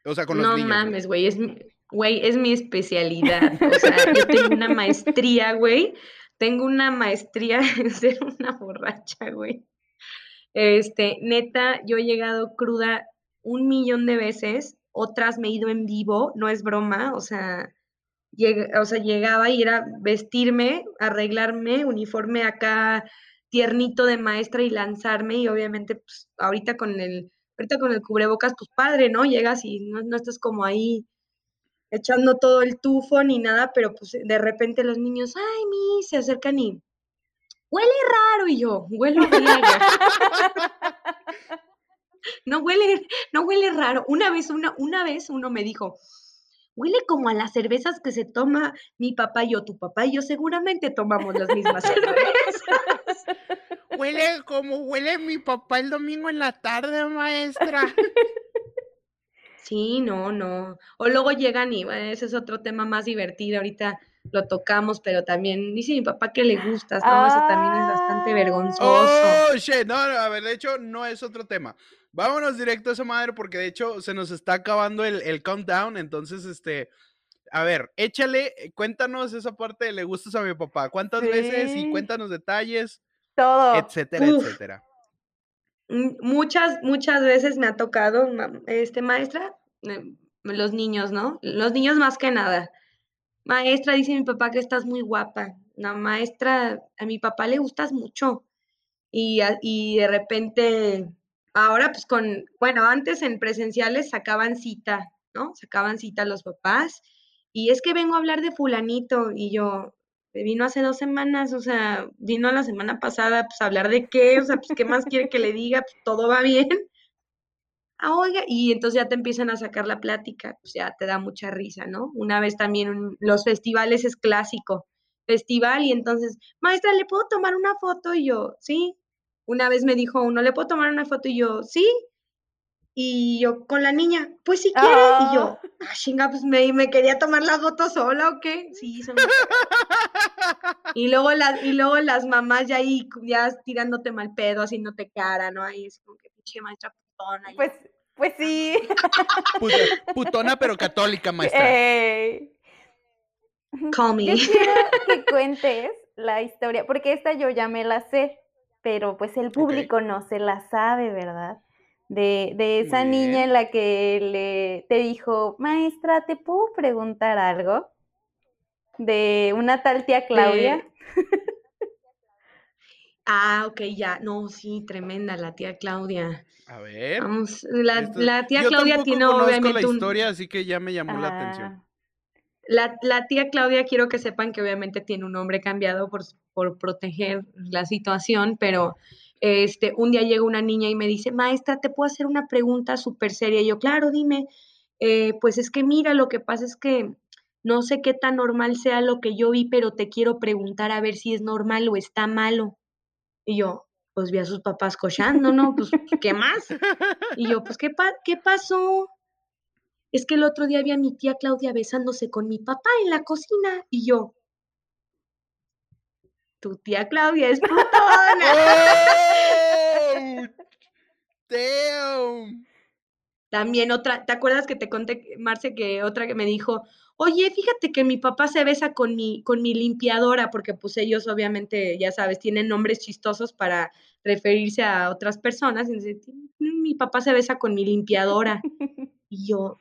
O sea, con los No niños. güey. mames, güey, es mi, güey, es mi especialidad. O sea, yo tengo una maestría, güey. Tengo una maestría en ser una borracha, güey. Este, neta, yo he llegado cruda un millón de veces, otras me he ido en vivo, no es broma, o sea, lleg- o sea, llegaba y era vestirme, arreglarme, uniforme acá tiernito de maestra y lanzarme y obviamente pues ahorita con el ahorita con el cubrebocas pues padre, ¿no? Llegas y no, no estás como ahí echando todo el tufo ni nada, pero pues de repente los niños, ay, mi, se acercan y huele raro y yo, bien allá. No huele, no huele raro. Una vez, una, una vez uno me dijo, huele como a las cervezas que se toma mi papá y yo. Tu papá y yo seguramente tomamos las mismas cervezas. huele como huele mi papá el domingo en la tarde, maestra. Sí, no, no. O luego llegan y bueno, ese es otro tema más divertido. Ahorita lo tocamos, pero también dice mi papá que le gustas, ¿no? Eso también es bastante vergonzoso. Oh, shit. No, no, a ver, de hecho, no es otro tema. Vámonos directo a esa madre porque de hecho se nos está acabando el, el countdown. Entonces, este. A ver, échale, eh, cuéntanos esa parte de le gustas a mi papá. ¿Cuántas veces? Y cuéntanos detalles, Todo. etcétera, Uf. etcétera. Mm, Muchas, muchas veces me ha tocado, este, maestra, los niños, ¿no? Los niños más que nada. Maestra, dice mi papá que estás muy guapa. No, maestra, a mi papá le gustas mucho. Y, a- y de repente, ahora pues con, bueno, antes en presenciales sacaban cita, ¿no? Sacaban cita los papás. Y es que vengo a hablar de fulanito. Y yo, vino hace dos semanas, o sea, vino la semana pasada, pues a hablar de qué, o sea, pues qué más quiere que le diga, pues todo va bien. Ah, oiga, y entonces ya te empiezan a sacar la plática, pues ya te da mucha risa, ¿no? Una vez también los festivales es clásico, festival, y entonces, maestra, ¿le puedo tomar una foto? Y yo, sí. Una vez me dijo uno, ¿le puedo tomar una foto? Y yo, sí. Y yo, con la niña, pues si quiere. Y yo, Ah. ah, chinga, pues me, me quería tomar la foto sola o qué. Sí, son muy y luego las, y luego las mamás ya ahí, ya tirándote mal pedo, haciéndote cara, ¿no? Ahí es como que pinche maestra putona. Pues, pues sí. Puta- putona pero católica, maestra. Ey. Call me. Yo quiero que cuentes la historia, porque esta yo ya me la sé, pero pues el público no se la sabe, ¿verdad? De, de esa Muy niña bien. en la que le te dijo, maestra, ¿te puedo preguntar algo? De una tal tía Claudia. Ah, ok, ya. No, sí, tremenda la tía Claudia. A ver. Vamos, la, esto- la tía yo Claudia tiene conozco obviamente la un- historia, así que ya me llamó la atención. Ah, La, la tía Claudia, quiero que sepan que obviamente tiene un nombre cambiado por, por proteger la situación, pero este, un día llega una niña y me dice, maestra, ¿te puedo hacer una pregunta súper seria? Y yo, claro, dime. "Eh, pues es que mira, lo que pasa es que no sé qué tan normal sea lo que yo vi, pero te quiero preguntar a ver si es normal o está malo. Y yo, pues vi a sus papás cochando, ¿no? Pues, ¿qué más? Y yo, pues, ¿qué, ¿qué pasó? Es que el otro día vi a mi tía Claudia besándose con mi papá en la cocina. Y yo, tu tía Claudia es putona. ¡Oh! También otra, ¿te acuerdas que te conté, Marce, que otra que me dijo, oye, fíjate que mi papá se besa con mi, con mi limpiadora, porque pues ellos obviamente, ya sabes, tienen nombres chistosos para referirse a otras personas. Y dice, mi papá se besa con mi limpiadora. Y yo,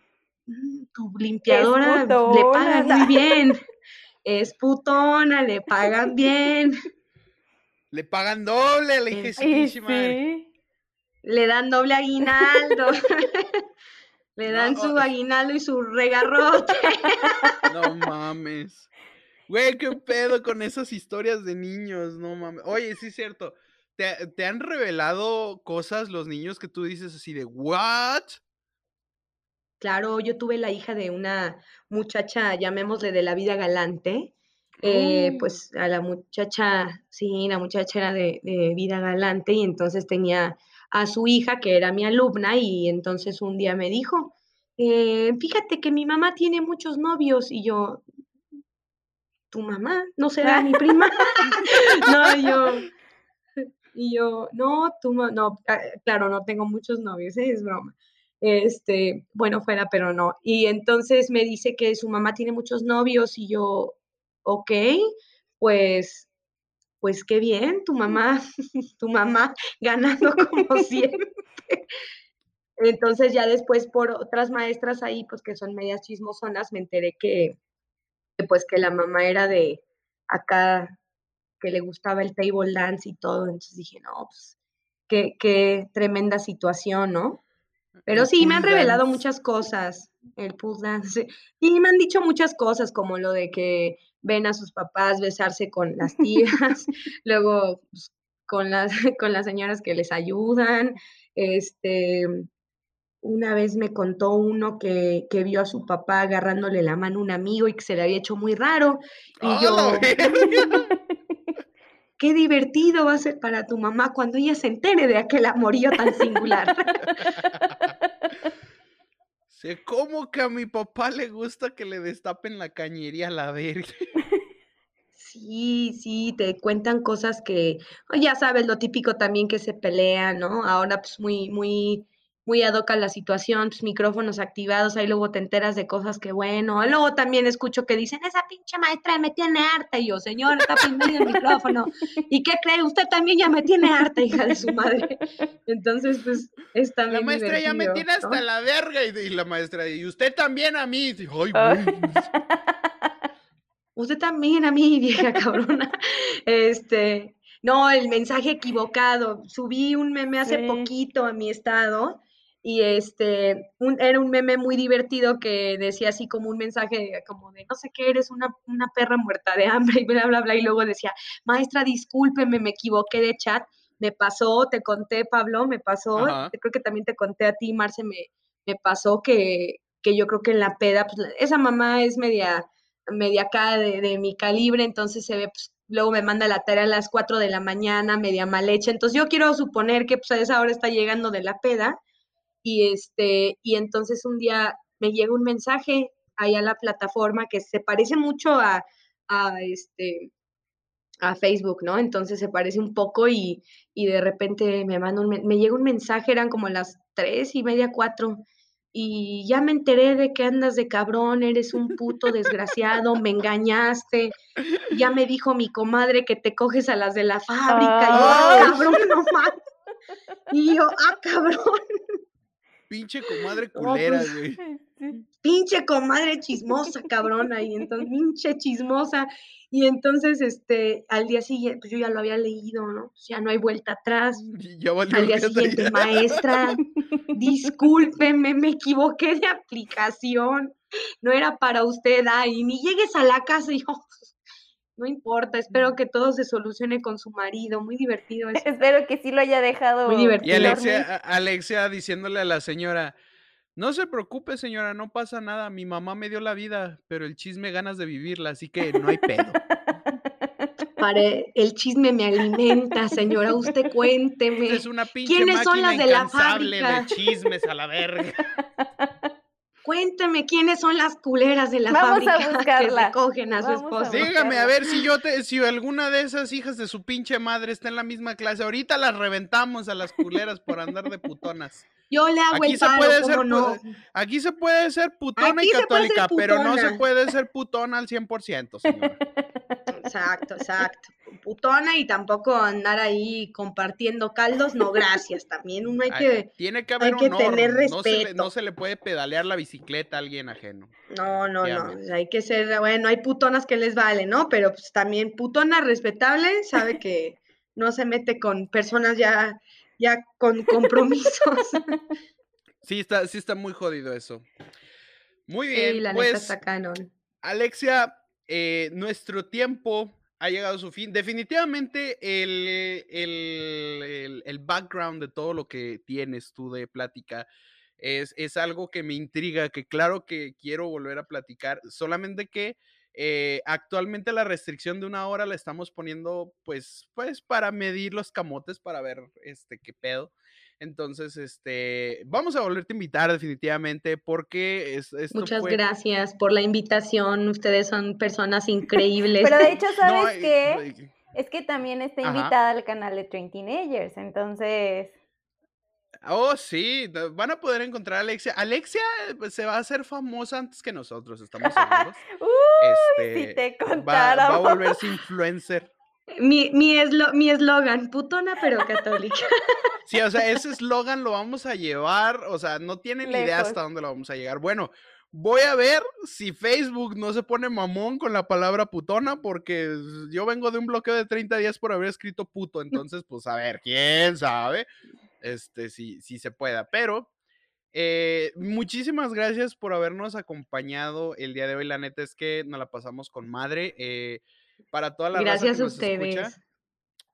"Mm, tu limpiadora le pagan muy bien. Es putona, le pagan bien. Le pagan doble y pinche madre. sí. Le dan doble aguinaldo. le dan No, su aguinaldo y su regarrote. No mames. Güey, qué pedo con esas historias de niños, no mames. Oye, sí es cierto. ¿Te, te han revelado cosas los niños que tú dices así de, ¿what? Claro, yo tuve la hija de una muchacha, llamémosle de la vida galante. eh, Uh. pues a la muchacha, sí, la muchacha era de, de vida galante y entonces tenía a su hija que era mi alumna y entonces un día me dijo, eh, fíjate que mi mamá tiene muchos novios y yo, ¿tu mamá? ¿No será mi prima? no, y yo, y yo, no, tú, no, ah, claro, no tengo muchos novios, ¿eh? es broma. Este, bueno, fuera, pero no. Y entonces me dice que su mamá tiene muchos novios y yo, ok, pues, pues qué bien, tu mamá, tu mamá ganando como siempre. Entonces ya después por otras maestras ahí, pues que son medias chismosonas, me enteré que, que, pues que la mamá era de acá, que le gustaba el table dance y todo. Entonces dije, no, pues qué, qué tremenda situación, ¿no? Pero El sí, me han revelado muchas cosas. El pool dance. Sí, me han dicho muchas cosas, como lo de que ven a sus papás besarse con las tías, luego pues, con las, con las señoras que les ayudan. Este, una vez me contó uno que, que vio a su papá agarrándole la mano a un amigo y que se le había hecho muy raro. Y ¡A yo, qué divertido va a ser para tu mamá cuando ella se entere de aquel amorío tan singular. Sé cómo que a mi papá le gusta que le destapen la cañería a la verga. Sí, sí, te cuentan cosas que, ya sabes, lo típico también que se pelean, ¿no? Ahora pues muy, muy, muy ad hoc a la situación, pues micrófonos activados, ahí luego te enteras de cosas que bueno, luego también escucho que dicen, esa pinche maestra me tiene harta, y yo, señor, está prendido el micrófono, ¿y qué cree? Usted también ya me tiene harta, hija de su madre. Entonces, pues, es también La maestra ya me tiene hasta la verga. Y, y la maestra, y usted también a mí. Y, Ay, Ah. Usted también a mí, vieja cabrona. Este, no, el mensaje equivocado. Subí un meme hace Sí. poquito a mi estado y este, un- era un meme muy divertido que decía así como un mensaje como de no sé qué, eres una, una perra muerta de hambre y bla, bla, bla. Y luego decía, maestra, discúlpeme, me equivoqué de chat. Me pasó, te conté, Pablo, me pasó. Ajá. Creo que también te conté a ti, Marce, me, me pasó que, que yo creo que en la peda, pues esa mamá es media media acá de, de mi calibre, entonces se ve, pues, luego me manda la tarea a las 4 de la mañana, media mal hecha, entonces yo quiero suponer que pues a esa hora está llegando de la peda, y este, y entonces un día me llega un mensaje ahí a la plataforma que se parece mucho a, a este, a Facebook, ¿no? Entonces se parece un poco y, y de repente me manda un, me llega un mensaje, eran como las tres y media, cuatro, y ya me enteré de que andas de cabrón, eres un puto desgraciado, me engañaste, ya me dijo mi comadre que te coges a las de la fábrica, y yo, ah, cabrón, no mames. Y yo, ah, cabrón, Pinche comadre culera, pues, güey. pinche comadre chismosa, cabrona, y entonces, pinche chismosa. Y entonces, este, al día siguiente, pues yo ya lo había leído, ¿no? Pues ya no hay vuelta atrás. Y Ya valió Al día siguiente, ya. maestra, discúlpeme, me equivoqué de aplicación. No era para usted, ay, ni llegues a la casa y yo, no importa, espero que todo se solucione con su marido. Muy divertido eso. Espero que sí lo haya dejado. Muy divertido. Y. Alexia, Alexia diciéndole a la señora, no se preocupe señora, no pasa nada, mi mamá me dio la vida, pero el chisme ganas de vivirla, así que no hay pedo. Para el chisme me alimenta, señora, usted cuénteme. Usted es una pinche ¿Quiénes son las de la incansable de fábrica? chismes a la verga. Cuénteme quiénes son las culeras de la Vamos a fábrica que se cogen a su Vamos a esposo. buscarla. Dígame a ver si yo te, si alguna de esas hijas de su pinche madre está en la misma clase, ahorita las reventamos a las culeras por andar de putonas. Yo le hago Aquí el se paro, puede ¿cómo ser, no? Aquí se puede ser putona Aquí y católica, pero no se puede ser putona al 100%, señora. Exacto, exacto. Putona y tampoco andar ahí compartiendo caldos, no, gracias. También uno hay Ay, que, Tiene que haber hay que honor, tener no, se le, respeto. no se le puede pedalear la bicicleta a alguien ajeno. no, no, no, hay que ser, bueno, hay putonas que les vale, ¿no? Pero pues también putona respetable, sabe que no se mete con personas ya, ya con compromisos. Sí está, sí está muy jodido eso. Muy Sí, bien, la neta pues está canon. Alexia, eh, nuestro tiempo ha llegado a su fin. Definitivamente el, el- el- el background de todo lo que tienes tú de plática es, es algo que me intriga, que claro que quiero volver a platicar, solamente que eh, actualmente la restricción de una hora la estamos poniendo pues, pues para medir los camotes, para ver este, qué pedo. Entonces, este, vamos a volverte a invitar definitivamente porque es, esto Muchas fue... gracias por la invitación. Ustedes son personas increíbles. Pero de hecho, No, ¿sabes eh, qué? Es que también está Ajá. invitada al canal de Train Teenagers, entonces. Oh, sí, van a poder encontrar a Alexia. Alexia eh, pues, se va a hacer famosa antes que nosotros, estamos seguros. Uy, Este, si te va, va a volverse influencer. Mi, mi, eslo- mi eslogan, putona pero católica. Sí, o sea, ese eslogan lo vamos a llevar, o sea, no tienen ni idea Lejos. hasta dónde lo vamos a llegar. Bueno, voy a ver si Facebook no se pone mamón con la palabra putona, porque yo vengo de un bloqueo de 30 días por haber escrito puto, entonces, pues a ver, quién sabe, este, si, si se pueda, pero eh, muchísimas gracias por habernos acompañado el día de hoy, la neta es que nos la pasamos con madre, eh, para toda la raza Gracias que a nos escucha. ustedes.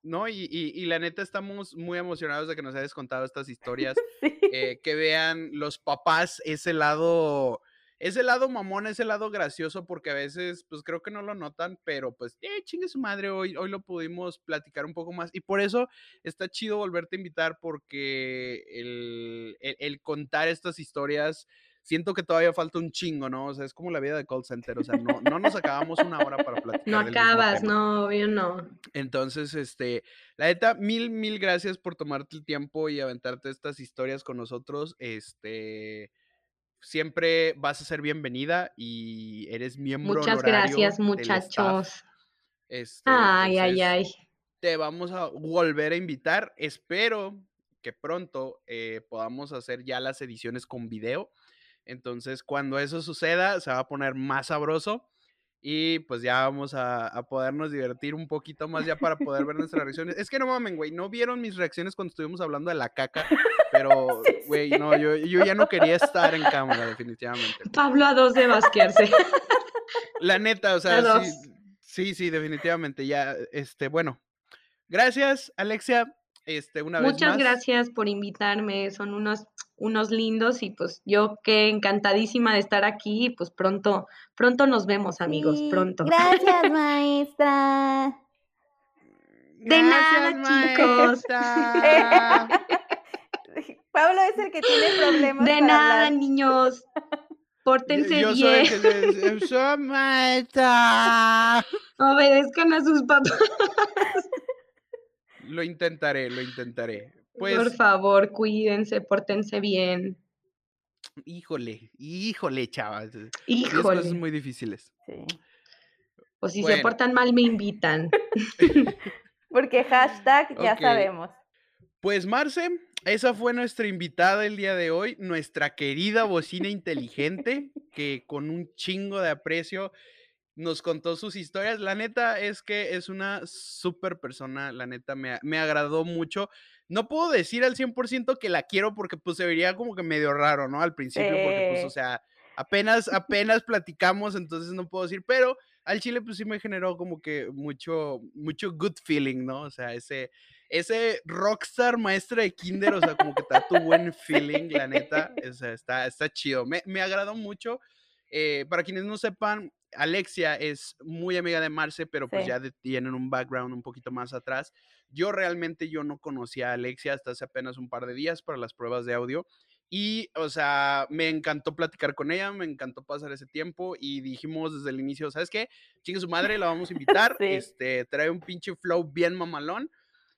No, y, y- y la neta estamos muy emocionados de que nos hayas contado estas historias, Sí. eh, que vean los papás ese lado ese lado mamón, ese lado gracioso, porque a veces, pues creo que no lo notan, pero pues, eh, chingue su madre, hoy, hoy lo pudimos platicar un poco más. Y por eso está chido volverte a invitar, porque el, el- el contar estas historias, siento que todavía falta un chingo, ¿no? O sea, es como la vida de call center, o sea, no, no nos acabamos una hora para platicar. No acabas, no, obvio no. Entonces, este, la neta, mil, mil gracias por tomarte el tiempo y aventarte estas historias con nosotros. Este, siempre vas a ser bienvenida y eres miembro Muchas gracias, muchachos. Este, Ay, ay, ay. Te vamos a volver a invitar. Espero que pronto eh, podamos hacer ya las ediciones con video. Entonces, cuando eso suceda, se va a poner más sabroso. Y pues ya vamos a, a podernos divertir un poquito más ya para poder ver nuestras reacciones. Es que no mamen, güey, no vieron mis reacciones cuando estuvimos hablando de la caca, pero, Sí, güey, no, yo, yo ya no quería estar en cámara, definitivamente. Pablo a dos de basquearse. La neta, o sea, sí, sí, sí, definitivamente, ya, este, bueno. Gracias, Alexia, este, una vez Muchas más. gracias por invitarme, son unos, unos lindos y pues yo que encantadísima de estar aquí y pues pronto, pronto nos vemos amigos, Sí, pronto. Gracias, maestra. De nada, chicos. Pablo es el que tiene problemas. De para nada, hablar. niños. Pórtense Yo soy bien, el soy maestra. obedezcan a sus papás. Lo intentaré, lo intentaré. Por Pues, favor, cuídense, pórtense bien. híjole, híjole, chavas. Cosas Híjole. muy difíciles. Sí. O si se portan mal, me invitan. Porque hashtag ya sabemos. Pues Marce, esa fue nuestra invitada el día de hoy, nuestra querida bocina inteligente, que con un chingo de aprecio nos contó sus historias. La neta es que es una súper persona, la neta me, me agradó mucho. No puedo decir al 100% que la quiero porque pues se vería como que medio raro, ¿no? Al principio, porque pues, o sea, apenas, apenas platicamos, entonces no puedo decir, pero al chile pues sí me generó como que mucho, mucho good feeling, ¿no? O sea, ese, ese rockstar maestra de kinder, o sea, como que da tu buen feeling, la neta, o sea, está, está chido. Me, me agradó mucho. Eh, para quienes no sepan, Alexia es muy amiga de Marce, pero pues Sí. ya de- tienen un background un poquito más atrás. Yo realmente yo no conocía a Alexia hasta hace apenas un par de días para las pruebas de audio. Y, o sea, me encantó platicar con ella, me encantó pasar ese tiempo y dijimos desde el inicio, ¿sabes qué? Chingue su madre, la vamos a invitar. Sí. Este, trae un pinche flow bien mamalón.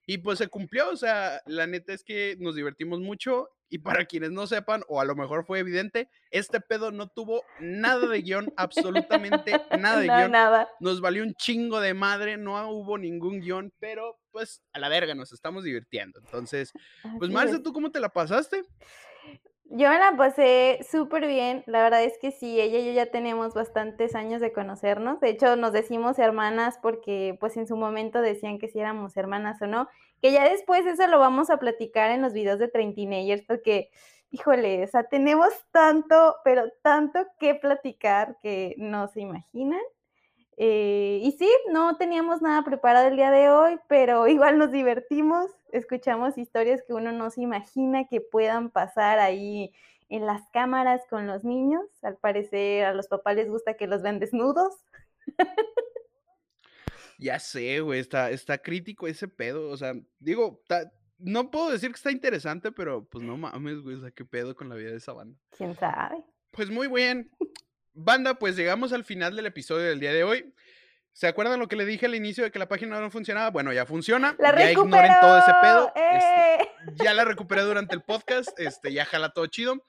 Y pues se cumplió, o sea, la neta es que nos divertimos mucho. Y para quienes no sepan, o a lo mejor fue evidente, este pedo no tuvo nada de guion, absolutamente nada de No, guion. nada. Nos valió un chingo de madre, no hubo ningún guion, pero pues a la verga, nos estamos divirtiendo. Entonces, pues Marce. ¿tú cómo te la pasaste? Yo me la pasé súper bien, la verdad es que sí, ella y yo ya tenemos bastantes años de conocernos, de hecho nos decimos hermanas porque pues en su momento decían que si éramos hermanas o no, que ya después eso lo vamos a platicar en los videos de Train Teenagers porque, híjole, o sea, tenemos tanto, pero tanto que platicar que no se imaginan. Eh, y sí, no teníamos nada preparado el día de hoy, pero igual nos divertimos, escuchamos historias que uno no se imagina que puedan pasar ahí en las cámaras con los niños. Al parecer a los papás les gusta que los vean desnudos. Ya sé, güey, está, está crítico ese pedo. O sea, digo, ta- no puedo decir que está interesante, pero pues no mames, güey, o sea, qué pedo con la vida de esa banda. ¿Quién sabe? Pues muy bien. Banda, pues llegamos al final del episodio del día de hoy. ¿Se acuerdan lo que le dije al inicio de que la página no funcionaba? Bueno, ya funciona. ¡La ya recuperó! ignoren todo ese pedo. este, ¡Eh! ya la recuperé durante el podcast, este, ya jala todo chido.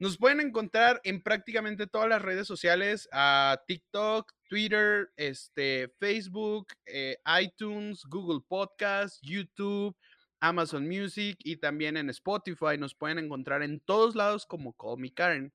Nos pueden encontrar en prácticamente todas las redes sociales, a TikTok, Twitter, este, Facebook, eh, iTunes, Google Podcast, YouTube, Amazon Music y también en Spotify. Nos pueden encontrar en todos lados como Call Me Karen.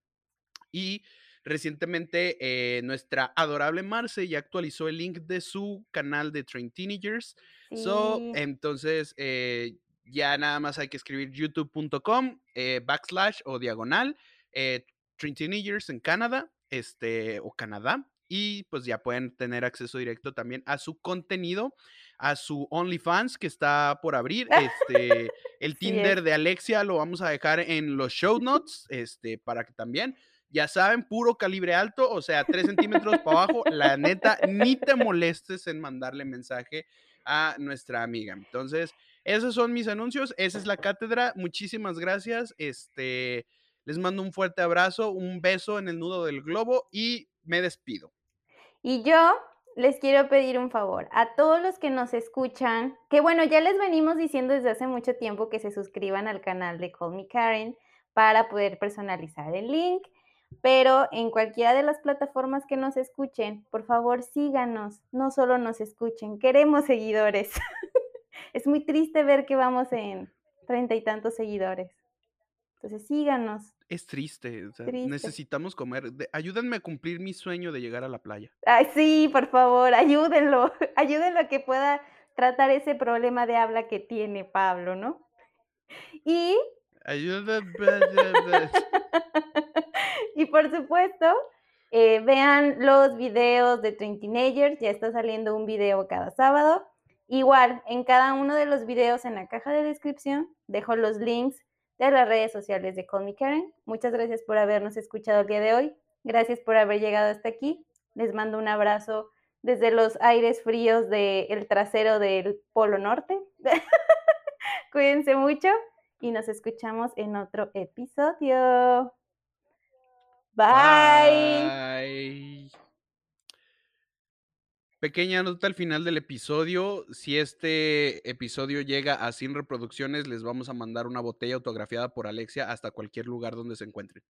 Y recientemente eh, nuestra adorable Marce ya actualizó el link de su canal de Train Teenagers. So, entonces, eh, ya nada más hay que escribir youtube.com, eh, backslash o diagonal, Train Teenagers en Canadá, este, o Canadá, y pues ya pueden tener acceso directo también a su contenido, a su OnlyFans que está por abrir, este, el Tinder de Alexia lo vamos a dejar en los show notes, este, para que también Ya saben, puro calibre alto, o sea, 3 centímetros para abajo. La neta, ni te molestes en mandarle mensaje a nuestra amiga. Entonces, esos son mis anuncios. Esa es la cátedra. Muchísimas gracias. Este, les mando un fuerte abrazo, un beso en el nudo del globo y me despido. Y yo les quiero pedir un favor a todos los que nos escuchan, que bueno, ya les venimos diciendo desde hace mucho tiempo que se suscriban al canal de Call Me Karen para poder personalizar el link, pero en cualquiera de las plataformas que nos escuchen, por favor síganos, no solo nos escuchen, queremos seguidores. es muy triste ver que vamos en treinta y tantos seguidores. Entonces síganos. Es triste, o sea, Triste. necesitamos comer. De- ayúdenme a cumplir mi sueño de llegar a la playa. Ay, sí, por favor, ayúdenlo, ayúdenlo a que pueda tratar ese problema de habla que tiene Pablo, ¿no? Y, Ayúdenme. y por supuesto, eh, vean los videos de Train Teenagers, ya está saliendo un video cada sábado. Igual, en cada uno de los videos en la caja de descripción dejo los links de las redes sociales de Call Me Karen. Muchas gracias por habernos escuchado el día de hoy. Gracias por haber llegado hasta aquí. Les mando un abrazo desde los aires fríos del trasero del Polo Norte. Cuídense mucho y nos escuchamos en otro episodio. Bye. Pequeña nota al final del episodio. Si este episodio llega a 100 reproducciones, les vamos a mandar una botella autografiada por Alexia hasta cualquier lugar donde se encuentren.